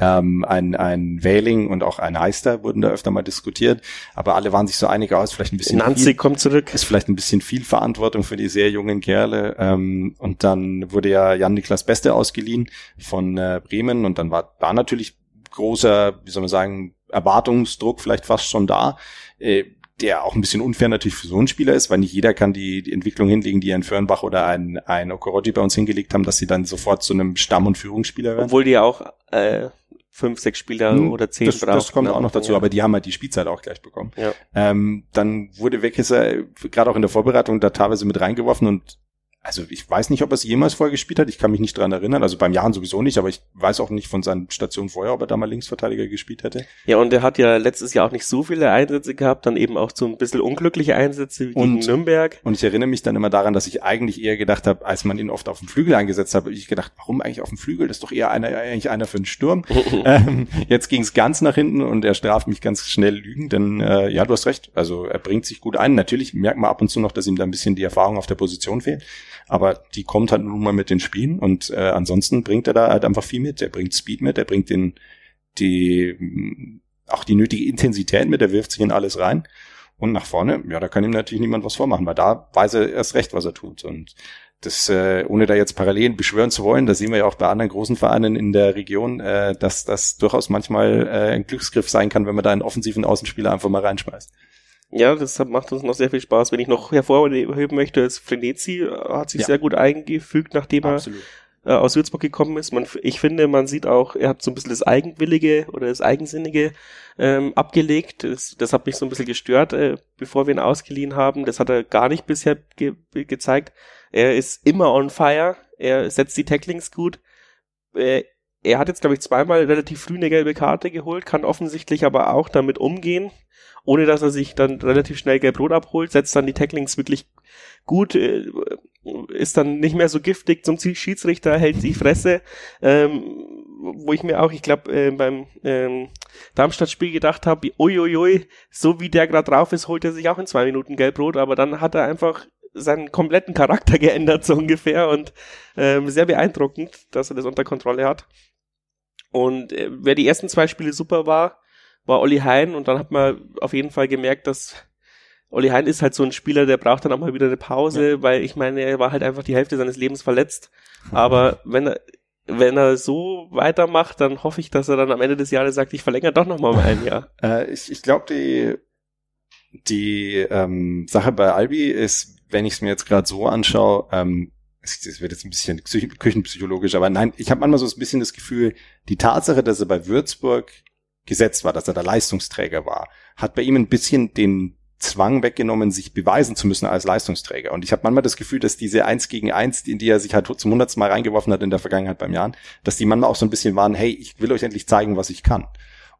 Ähm, ein, ein Wähling und auch ein Heister wurden da öfter mal diskutiert, aber alle waren sich so einig aus, vielleicht ein bisschen Nancy viel, kommt zurück. Ist vielleicht ein bisschen viel Verantwortung für die sehr jungen Kerle. Ähm, und dann wurde ja Jan-Niklas Beste ausgeliehen von äh, Bremen und dann war da natürlich großer, wie soll man sagen, Erwartungsdruck vielleicht fast schon da. Äh, der auch ein bisschen unfair natürlich für so einen Spieler ist, weil nicht jeder kann die, die Entwicklung hinlegen, die ein Fernbach oder ein, ein Okoroji bei uns hingelegt haben, dass sie dann sofort zu einem Stamm- und Führungsspieler werden. Obwohl die ja auch äh, fünf, sechs Spieler hm, oder zehn das, brauchen. Das kommt auch noch dazu, ja. aber die haben halt die Spielzeit auch gleich bekommen. Ja. Ähm, dann wurde Weckesser gerade auch in der Vorbereitung da teilweise mit reingeworfen und also ich weiß nicht, ob er es jemals vorher gespielt hat. Ich kann mich nicht dran erinnern. Also beim Jahren sowieso nicht, aber ich weiß auch nicht von seinen Stationen vorher, ob er da mal Linksverteidiger gespielt hätte. Ja, und er hat ja letztes Jahr auch nicht so viele Einsätze gehabt, dann eben auch so ein bisschen unglückliche Einsätze wie und, gegen Nürnberg. Und ich erinnere mich dann immer daran, dass ich eigentlich eher gedacht habe, als man ihn oft auf dem Flügel eingesetzt hat, ich gedacht, warum eigentlich auf dem Flügel? Das ist doch eher einer, eigentlich einer für einen Sturm. ähm, jetzt ging es ganz nach hinten und er straft mich ganz schnell lügen, denn äh, ja, du hast recht. Also er bringt sich gut ein. Natürlich merkt man ab und zu noch, dass ihm da ein bisschen die Erfahrung auf der Position fehlt. Aber die kommt halt nun mal mit den Spielen und äh, ansonsten bringt er da halt einfach viel mit. Er bringt Speed mit, er bringt den, die, auch die nötige Intensität mit, er wirft sich in alles rein. Und nach vorne, ja, da kann ihm natürlich niemand was vormachen, weil da weiß er erst recht, was er tut. Und das, äh, ohne da jetzt Parallelen beschwören zu wollen, da sehen wir ja auch bei anderen großen Vereinen in der Region, äh, dass das durchaus manchmal äh, ein Glücksgriff sein kann, wenn man da einen offensiven Außenspieler einfach mal reinschmeißt. Ja, das macht uns noch sehr viel Spaß. Wenn ich noch hervorheben möchte, ist Frenetzi hat sich ja. sehr gut eingefügt, nachdem Absolut. er äh, aus Würzburg gekommen ist. Man, ich finde, man sieht auch, er hat so ein bisschen das Eigenwillige oder das Eigensinnige ähm, abgelegt. Das, das hat mich so ein bisschen gestört, äh, bevor wir ihn ausgeliehen haben. Das hat er gar nicht bisher ge gezeigt. Er ist immer on fire. Er setzt die Tacklings gut. Äh, er hat jetzt, glaube ich, zweimal relativ früh eine gelbe Karte geholt, kann offensichtlich aber auch damit umgehen ohne dass er sich dann relativ schnell gelb-rot abholt, setzt dann die Tacklings wirklich gut, äh, ist dann nicht mehr so giftig zum Schiedsrichter, hält die Fresse, ähm, wo ich mir auch, ich glaube, äh, beim ähm, Darmstadt-Spiel gedacht habe, uiuiui, so wie der gerade drauf ist, holt er sich auch in zwei Minuten gelb-rot, aber dann hat er einfach seinen kompletten Charakter geändert, so ungefähr, und ähm, sehr beeindruckend, dass er das unter Kontrolle hat. Und äh, wer die ersten zwei Spiele super war, war Olli Hein und dann hat man auf jeden Fall gemerkt, dass Olli Hein ist halt so ein Spieler, der braucht dann auch mal wieder eine Pause, ja. weil ich meine, er war halt einfach die Hälfte seines Lebens verletzt. Aber wenn er, wenn er so weitermacht, dann hoffe ich, dass er dann am Ende des Jahres sagt, ich verlängere doch noch mal ein Jahr. Äh, ich ich glaube, die, die ähm, Sache bei Albi ist, wenn ich es mir jetzt gerade so anschaue, ähm, es wird jetzt ein bisschen küchenpsychologisch, aber nein, ich habe manchmal so ein bisschen das Gefühl, die Tatsache, dass er bei Würzburg gesetzt war, dass er der Leistungsträger war, hat bei ihm ein bisschen den Zwang weggenommen, sich beweisen zu müssen als Leistungsträger. Und ich habe manchmal das Gefühl, dass diese Eins gegen Eins, in die er sich halt zum hundertsten Mal reingeworfen hat in der Vergangenheit beim Jahren, dass die manchmal auch so ein bisschen waren, hey, ich will euch endlich zeigen, was ich kann.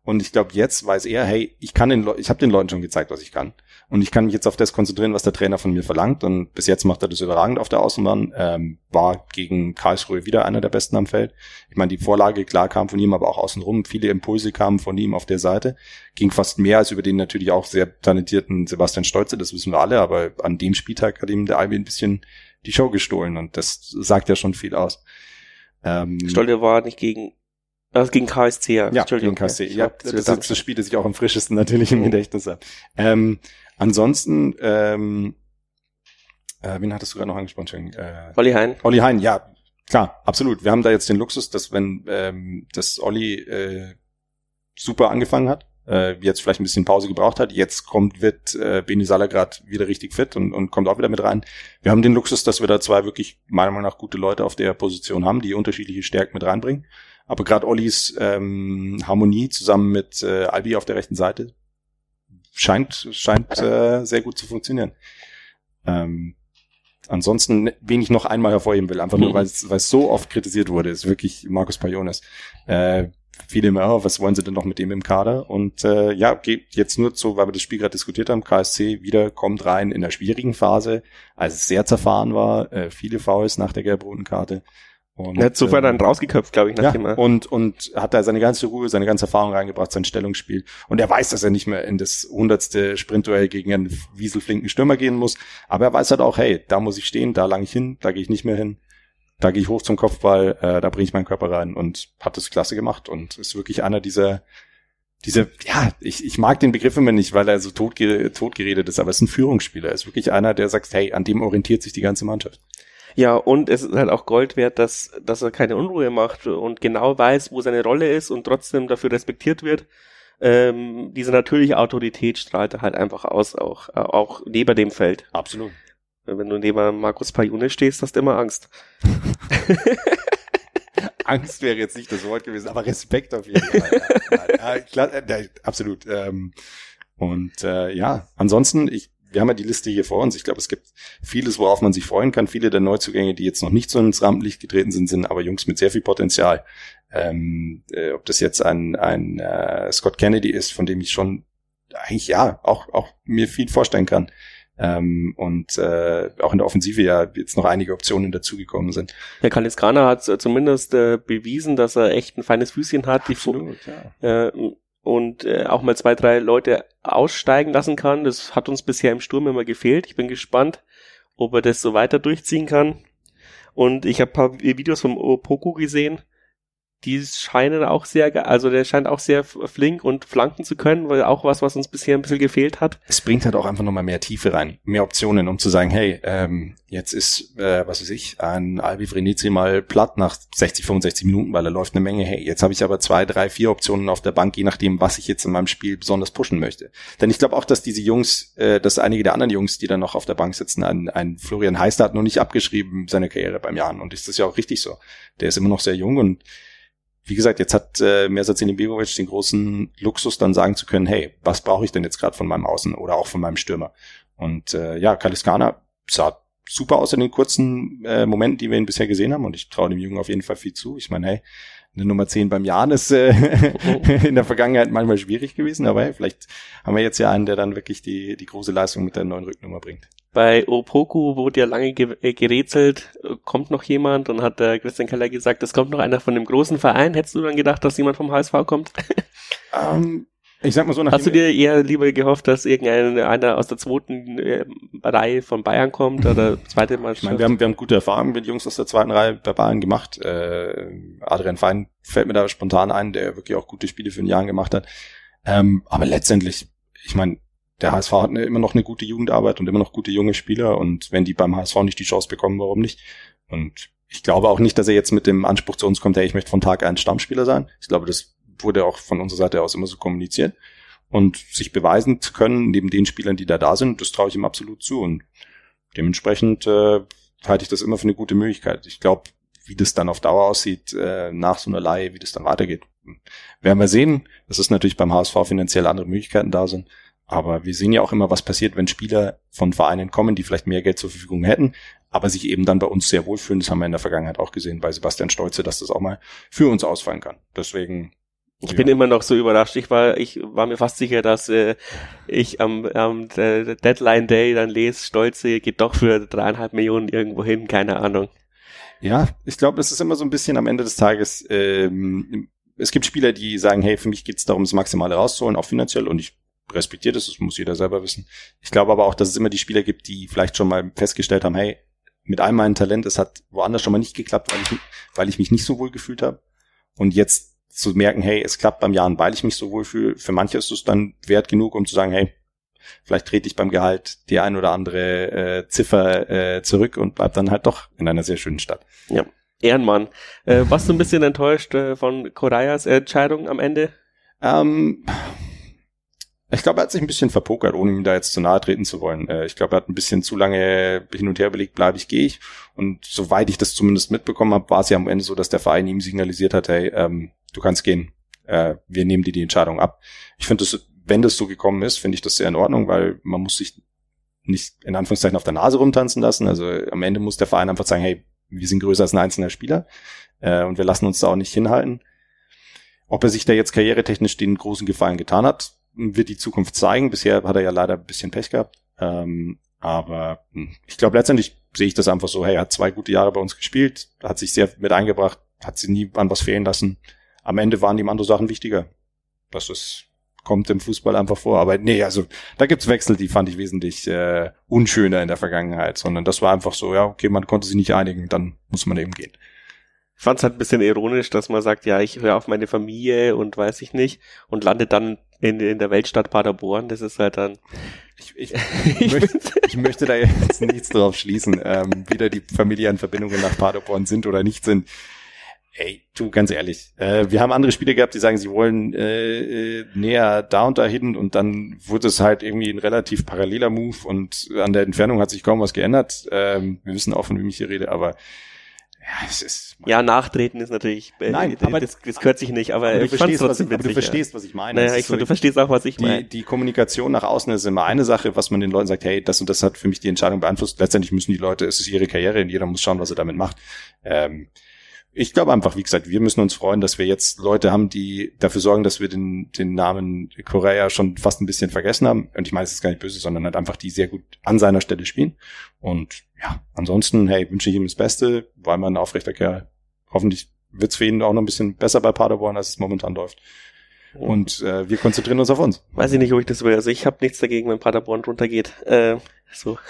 Und ich glaube, jetzt weiß er, hey, ich kann den, Le ich habe den Leuten schon gezeigt, was ich kann. Und ich kann mich jetzt auf das konzentrieren, was der Trainer von mir verlangt. Und bis jetzt macht er das überragend auf der Außenbahn. Ähm, war gegen Karlsruhe wieder einer der besten am Feld. Ich meine, die Vorlage, klar, kam von ihm, aber auch außenrum. Viele Impulse kamen von ihm auf der Seite. Ging fast mehr als über den natürlich auch sehr talentierten Sebastian Stolze, das wissen wir alle. Aber an dem Spieltag hat ihm der Albi ein bisschen die Show gestohlen. Und das sagt ja schon viel aus. Ähm, Stolze war nicht gegen das gegen KSC, ja. Ja, gegen KSC. Ja, das, das, das Spiel, das ich auch am frischesten natürlich im Gedächtnis habe. Ähm, Ansonsten, ähm, äh, wen hattest du gerade noch angesprochen? Äh, Olli Hein. Olli Hein, ja, klar, absolut. Wir haben da jetzt den Luxus, dass wenn ähm, das Olli äh, super angefangen hat, äh, jetzt vielleicht ein bisschen Pause gebraucht hat, jetzt kommt, wird äh, Beni Salah gerade wieder richtig fit und, und kommt auch wieder mit rein. Wir haben den Luxus, dass wir da zwei wirklich meiner Meinung nach gute Leute auf der Position haben, die unterschiedliche Stärken mit reinbringen. Aber gerade Ollis ähm, Harmonie zusammen mit äh, Albi auf der rechten Seite scheint, scheint äh, sehr gut zu funktionieren. Ähm, ansonsten, wen ich noch einmal hervorheben will, einfach nur, mhm. weil es, so oft kritisiert wurde, ist wirklich Markus Pajones. Äh, viele immer, was wollen sie denn noch mit dem im Kader? Und äh, ja, geht jetzt nur so, weil wir das Spiel gerade diskutiert haben, KSC wieder kommt rein in der schwierigen Phase, als es sehr zerfahren war, äh, viele Fouls nach der gelb-roten Karte. Und, er hat sofort äh, dann rausgeköpft, glaube ich, nachdem ja, und und hat da seine ganze Ruhe, seine ganze Erfahrung reingebracht, sein Stellungsspiel. Und er weiß, dass er nicht mehr in das hundertste Sprintduell gegen einen wieselflinken Stürmer gehen muss. Aber er weiß halt auch, hey, da muss ich stehen, da lang ich hin, da gehe ich nicht mehr hin da gehe ich hoch zum Kopfball, äh, da bringe ich meinen Körper rein und hat das klasse gemacht und ist wirklich einer dieser, diese, ja, ich, ich mag den Begriff immer nicht, weil er so tot, tot geredet ist, aber es ist ein Führungsspieler. Er ist wirklich einer, der sagt, hey, an dem orientiert sich die ganze Mannschaft. Ja, und es ist halt auch Gold wert, dass, dass er keine Unruhe macht und genau weiß, wo seine Rolle ist und trotzdem dafür respektiert wird. Ähm, diese natürliche Autorität strahlt er halt einfach aus, auch, auch neben dem Feld. Absolut. Wenn du neben Markus Pajune stehst, hast du immer Angst. Angst wäre jetzt nicht das Wort gewesen, aber Respekt auf jeden Fall. Ja, ja, klar, äh, absolut. Ähm, und äh, ja, ansonsten, ich, wir haben ja die Liste hier vor uns. Ich glaube, es gibt vieles, worauf man sich freuen kann. Viele der Neuzugänge, die jetzt noch nicht so ins Rampenlicht getreten sind, sind aber Jungs mit sehr viel Potenzial. Ähm, äh, ob das jetzt ein, ein äh, Scott Kennedy ist, von dem ich schon eigentlich ja auch, auch mir viel vorstellen kann. Ähm, und äh, auch in der Offensive ja jetzt noch einige Optionen dazugekommen sind. Der Kalis Grana hat äh, zumindest äh, bewiesen, dass er echt ein feines Füßchen hat, Absolut, die ja. äh, und äh, auch mal zwei, drei Leute aussteigen lassen kann. Das hat uns bisher im Sturm immer gefehlt. Ich bin gespannt, ob er das so weiter durchziehen kann. Und ich habe paar Videos vom Opoku gesehen die scheinen auch sehr, also der scheint auch sehr flink und flanken zu können, weil auch was, was uns bisher ein bisschen gefehlt hat. Es bringt halt auch einfach nochmal mehr Tiefe rein, mehr Optionen, um zu sagen, hey, ähm, jetzt ist, äh, was weiß ich, ein Albi Vrenizi mal platt nach 60, 65 Minuten, weil er läuft eine Menge. Hey, jetzt habe ich aber zwei, drei, vier Optionen auf der Bank, je nachdem, was ich jetzt in meinem Spiel besonders pushen möchte. Denn ich glaube auch, dass diese Jungs, äh, dass einige der anderen Jungs, die dann noch auf der Bank sitzen, ein, ein Florian Heister hat noch nicht abgeschrieben seine Karriere beim Jahren und ist das ja auch richtig so. Der ist immer noch sehr jung und wie gesagt, jetzt hat äh, Mersatini Begovic den großen Luxus, dann sagen zu können, hey, was brauche ich denn jetzt gerade von meinem Außen oder auch von meinem Stürmer? Und äh, ja, Kaliskana sah super aus in den kurzen äh, Momenten, die wir ihn bisher gesehen haben. Und ich traue dem Jungen auf jeden Fall viel zu. Ich meine, hey, eine Nummer 10 beim Jahren ist äh, in der Vergangenheit manchmal schwierig gewesen, aber hey, vielleicht haben wir jetzt ja einen, der dann wirklich die, die große Leistung mit der neuen Rücknummer bringt. Bei Opoku wurde ja lange äh, gerätselt, kommt noch jemand und hat der Christian Keller gesagt, es kommt noch einer von dem großen Verein. Hättest du dann gedacht, dass jemand vom HSV kommt? Um, ähm, ich sag mal so, Hast du dir eher lieber gehofft, dass irgendein einer aus der zweiten äh, Reihe von Bayern kommt oder zweite Mannschaft? Ich meine, wir haben, wir haben gute Erfahrungen mit Jungs aus der zweiten Reihe bei Bayern gemacht. Äh, Adrian Fein fällt mir da spontan ein, der wirklich auch gute Spiele für den Jahren gemacht hat. Ähm, aber letztendlich, ich meine, der HSV hat immer noch eine gute Jugendarbeit und immer noch gute junge Spieler und wenn die beim HSV nicht die Chance bekommen, warum nicht? Und ich glaube auch nicht, dass er jetzt mit dem Anspruch zu uns kommt, hey, ich möchte von Tag eins Stammspieler sein. Ich glaube, das wurde auch von unserer Seite aus immer so kommuniziert. Und sich beweisen zu können, neben den Spielern, die da da sind, das traue ich ihm absolut zu. Und dementsprechend äh, halte ich das immer für eine gute Möglichkeit. Ich glaube, wie das dann auf Dauer aussieht, äh, nach so einer Laie, wie das dann weitergeht, werden wir sehen. Das ist natürlich beim HSV finanziell andere Möglichkeiten da sind. Aber wir sehen ja auch immer, was passiert, wenn Spieler von Vereinen kommen, die vielleicht mehr Geld zur Verfügung hätten, aber sich eben dann bei uns sehr wohlfühlen. Das haben wir in der Vergangenheit auch gesehen bei Sebastian Stolze, dass das auch mal für uns ausfallen kann. Deswegen ich ja. bin immer noch so überrascht. Ich war, ich war mir fast sicher, dass äh, ich am, am Deadline Day dann lese, Stolze geht doch für dreieinhalb Millionen irgendwo hin, keine Ahnung. Ja, ich glaube, es ist immer so ein bisschen am Ende des Tages. Ähm, es gibt Spieler, die sagen, hey, für mich geht es darum, das Maximale rauszuholen, auch finanziell, und ich respektiere das, das muss jeder selber wissen. Ich glaube aber auch, dass es immer die Spieler gibt, die vielleicht schon mal festgestellt haben, hey, mit all meinem Talent, es hat woanders schon mal nicht geklappt, weil ich, weil ich mich nicht so wohl gefühlt habe. Und jetzt zu merken, hey, es klappt beim Jahren, weil ich mich so wohl fühle. Für manche ist es dann wert genug, um zu sagen, hey, vielleicht trete ich beim Gehalt die ein oder andere äh, Ziffer äh, zurück und bleib dann halt doch in einer sehr schönen Stadt. Ja, Ehrenmann. Äh, warst du ein bisschen enttäuscht äh, von Korayas Entscheidung am Ende? Ähm, ich glaube, er hat sich ein bisschen verpokert, ohne ihm da jetzt zu nahe treten zu wollen. Äh, ich glaube, er hat ein bisschen zu lange hin und her belegt, bleibe ich, gehe ich. Und soweit ich das zumindest mitbekommen habe, war es ja am Ende so, dass der Verein ihm signalisiert hat, hey, ähm, du kannst gehen. Äh, wir nehmen dir die Entscheidung ab. Ich finde das, wenn das so gekommen ist, finde ich das sehr in Ordnung, weil man muss sich nicht in Anführungszeichen auf der Nase rumtanzen lassen. Also am Ende muss der Verein einfach sagen, hey, wir sind größer als ein einzelner Spieler äh, und wir lassen uns da auch nicht hinhalten. Ob er sich da jetzt karrieretechnisch den großen Gefallen getan hat, wird die Zukunft zeigen. Bisher hat er ja leider ein bisschen Pech gehabt. Ähm, aber hm, ich glaube, letztendlich sehe ich das einfach so, hey, er hat zwei gute Jahre bei uns gespielt, hat sich sehr mit eingebracht, hat sie nie an was fehlen lassen. Am Ende waren ihm andere Sachen wichtiger. Das ist, kommt im Fußball einfach vor. Aber nee, also da gibt's Wechsel, die fand ich wesentlich äh, unschöner in der Vergangenheit, sondern das war einfach so, ja, okay, man konnte sich nicht einigen, dann muss man eben gehen. Ich fand es halt ein bisschen ironisch, dass man sagt, ja, ich höre auf meine Familie und weiß ich nicht und landet dann in, in der Weltstadt Paderborn. Das ist halt dann. Ich, ich, ich, möchte, ich möchte da jetzt nichts drauf schließen, ähm, wie da die familiären Verbindungen nach Paderborn sind oder nicht sind. Ey, du, ganz ehrlich, äh, wir haben andere Spieler gehabt, die sagen, sie wollen äh, äh, näher da und dahin und dann wurde es halt irgendwie ein relativ paralleler Move und an der Entfernung hat sich kaum was geändert. Ähm, wir wissen auch, von wem ich hier rede, aber ja, es ist. Ja, nachtreten ist natürlich. Äh, Nein, aber das, das gehört sich nicht. Aber, aber du, verstehst, was, aber du verstehst, was ich meine. Naja, ich, so, du verstehst auch, was ich die, meine. Die Kommunikation nach außen ist immer eine Sache, was man den Leuten sagt, hey, das und das hat für mich die Entscheidung beeinflusst. Letztendlich müssen die Leute, es ist ihre Karriere und jeder muss schauen, was er damit macht. Ähm, ich glaube einfach, wie gesagt, wir müssen uns freuen, dass wir jetzt Leute haben, die dafür sorgen, dass wir den, den Namen Korea schon fast ein bisschen vergessen haben. Und ich meine, es ist gar nicht böse, sondern halt einfach die sehr gut an seiner Stelle spielen. Und ja, ansonsten, hey, wünsche ich ihm das Beste, weil man ein aufrechter Kerl. Hoffentlich wird's für ihn auch noch ein bisschen besser bei Paderborn, als es momentan läuft. Und äh, wir konzentrieren uns auf uns. Weiß ich nicht, ob ich das will. Also ich habe nichts dagegen, wenn Paderborn drunter geht. Äh, so.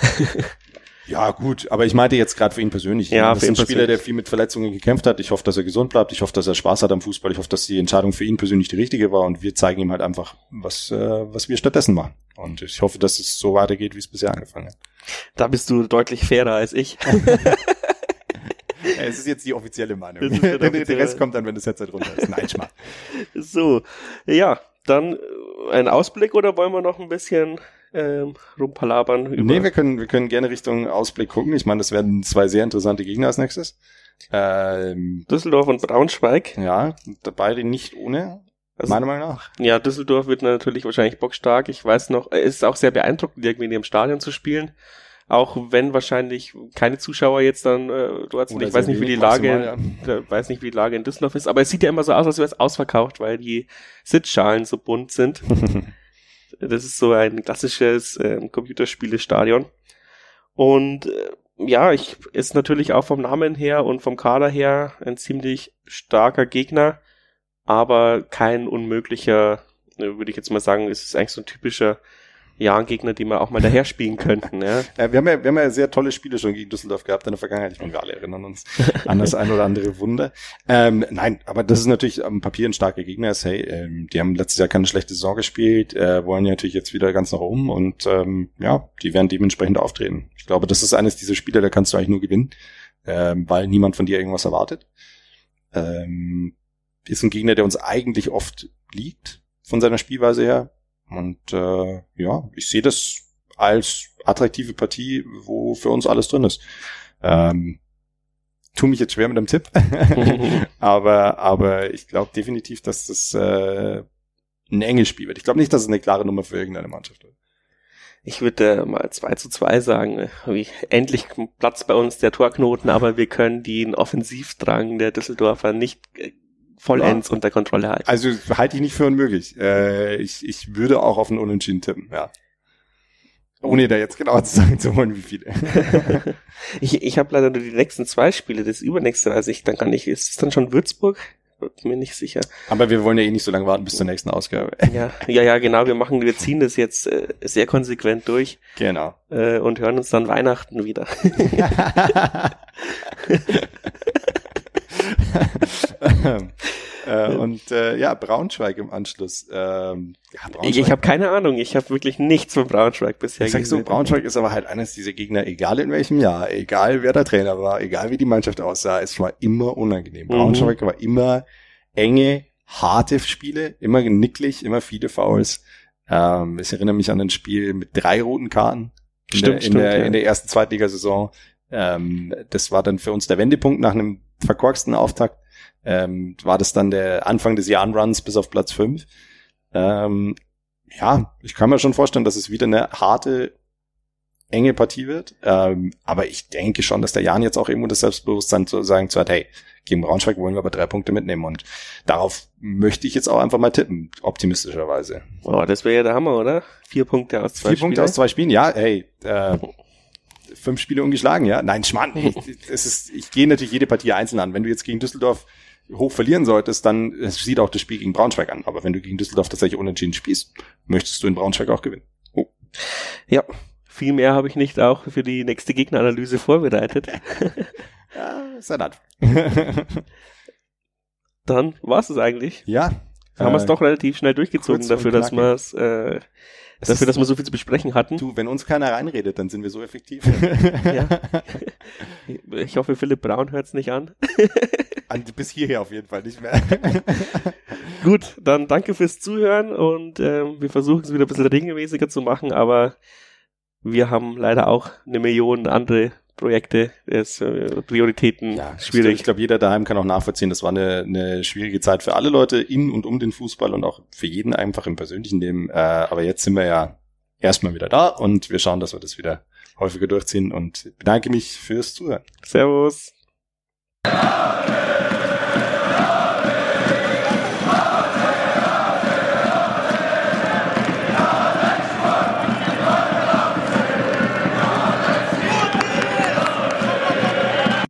Ja, gut, aber ich meinte jetzt gerade für ihn persönlich. Ja, das ist ein Spieler, der viel mit Verletzungen gekämpft hat. Ich hoffe, dass er gesund bleibt. Ich hoffe, dass er Spaß hat am Fußball. Ich hoffe, dass die Entscheidung für ihn persönlich die richtige war und wir zeigen ihm halt einfach, was, äh, was wir stattdessen machen. Und ich hoffe, dass es so weitergeht, wie es bisher angefangen hat. Da bist du deutlich fairer als ich. es ist jetzt die offizielle Meinung. Der, der, Rest kommt dann, wenn das Headset runter ist. Nein, Schmarrn. So, ja, dann ein Ausblick oder wollen wir noch ein bisschen ähm, rumpalabern. Über nee, wir können, wir können gerne Richtung Ausblick gucken. Ich meine, das werden zwei sehr interessante Gegner als nächstes. Ähm, Düsseldorf und Braunschweig. Ja, beide nicht ohne. Also, meiner Meinung nach. Ja, Düsseldorf wird natürlich wahrscheinlich bockstark. Ich weiß noch, es ist auch sehr beeindruckend, irgendwie in dem Stadion zu spielen. Auch wenn wahrscheinlich keine Zuschauer jetzt dann äh, dort sind. Ich weiß nicht, wie die Lage, ja. weiß nicht, wie die Lage in Düsseldorf ist, aber es sieht ja immer so aus, als wäre es ausverkauft, weil die Sitzschalen so bunt sind. Das ist so ein klassisches äh, Computerspielestadion. Und äh, ja, ich ist natürlich auch vom Namen her und vom Kader her ein ziemlich starker Gegner, aber kein unmöglicher, äh, würde ich jetzt mal sagen, ist es eigentlich so ein typischer Jahren-Gegner, die wir auch mal daher spielen könnten. Ja. ja. wir, haben ja, wir haben ja sehr tolle Spiele schon gegen Düsseldorf gehabt in der Vergangenheit. Ich meine, wir alle erinnern uns an das ein oder andere Wunder. Ähm, nein, aber das ist natürlich am Papier ein starker Gegner. Hey, ähm, die haben letztes Jahr keine schlechte Saison gespielt, äh, wollen ja natürlich jetzt wieder ganz nach oben und ähm, ja, die werden dementsprechend auftreten. Ich glaube, das ist eines dieser Spiele, da kannst du eigentlich nur gewinnen, ähm, weil niemand von dir irgendwas erwartet. Ähm, ist ein Gegner, der uns eigentlich oft liegt von seiner Spielweise her und äh, ja, ich sehe das als attraktive Partie, wo für uns alles drin ist. Ähm, tu mich jetzt schwer mit dem Tipp, aber aber ich glaube definitiv, dass das äh, ein enges Spiel wird. Ich glaube nicht, dass es eine klare Nummer für irgendeine Mannschaft wird. Ich würde äh, mal 2 zu 2 sagen. Wie, endlich Platz bei uns der Torknoten, aber wir können den Offensivdrang der Düsseldorfer nicht äh, vollends ja. unter Kontrolle halten. Also halte ich nicht für unmöglich. Äh, ich, ich würde auch auf einen Unentschieden tippen, ja. Ohne da jetzt genau zu sagen zu wollen, wie viele. ich ich habe leider nur die nächsten zwei Spiele, das übernächste, also ich dann kann ich, ist es dann schon Würzburg? Bin mir nicht sicher. Aber wir wollen ja eh nicht so lange warten bis zur nächsten Ausgabe. ja, ja, ja, genau. Wir machen, wir ziehen das jetzt äh, sehr konsequent durch. Genau. Äh, und hören uns dann Weihnachten wieder. äh, und äh, ja, Braunschweig im Anschluss. Ähm, ja, Braunschweig. Ich, habe keine Ahnung, ich habe wirklich nichts von Braunschweig bisher ich sag so, Braunschweig ist aber halt eines dieser Gegner, egal in welchem Jahr, egal wer der Trainer war, egal wie die Mannschaft aussah, es war immer unangenehm. Mhm. Braunschweig war immer enge, harte Spiele, immer nicklig, immer viele Fouls. Ähm, ich erinnere mich an ein Spiel mit drei roten Karten in, stimmt, der, in, stimmt, der, ja. in der ersten Zweitligasaison. Ähm, das war dann für uns der Wendepunkt nach einem verkorksten Auftakt ähm, war das dann der Anfang des Jahrenruns bis auf Platz 5. Ähm, ja, ich kann mir schon vorstellen, dass es wieder eine harte enge Partie wird. Ähm, aber ich denke schon, dass der Jan jetzt auch irgendwo das Selbstbewusstsein zu sagen zu hat, hey, gegen Braunschweig wollen wir aber drei Punkte mitnehmen. Und darauf möchte ich jetzt auch einfach mal tippen, optimistischerweise. Oh, das wäre ja der Hammer, oder? Vier Punkte aus zwei Vier Spiele. Punkte aus zwei Spielen, ja, hey, äh, fünf Spiele ungeschlagen, ja. Nein, Schmarrn, ich, es ist, ich gehe natürlich jede Partie einzeln an. Wenn du jetzt gegen Düsseldorf hoch verlieren solltest, dann sieht auch das Spiel gegen Braunschweig an. Aber wenn du gegen Düsseldorf tatsächlich unentschieden spielst, möchtest du in Braunschweig auch gewinnen. Oh. Ja, viel mehr habe ich nicht auch für die nächste Gegneranalyse vorbereitet. ja, sehr nett. Dann war es eigentlich. Ja. Haben wir es äh, doch relativ schnell durchgezogen dafür, dass wir es äh, es dafür, dass wir so viel zu besprechen hatten. Du, wenn uns keiner reinredet, dann sind wir so effektiv. ja. Ich hoffe, Philipp Braun hört es nicht an. Bis hierher auf jeden Fall nicht mehr. Gut, dann danke fürs Zuhören und äh, wir versuchen es wieder ein bisschen regelmäßiger zu machen, aber wir haben leider auch eine Million andere Projekte, ist, äh, Prioritäten ja, schwierig. Ich glaube, jeder daheim kann auch nachvollziehen, das war eine, eine schwierige Zeit für alle Leute in und um den Fußball und auch für jeden einfach im persönlichen Leben. Äh, aber jetzt sind wir ja erstmal wieder da und wir schauen, dass wir das wieder häufiger durchziehen und bedanke mich fürs Zuhören. Servus.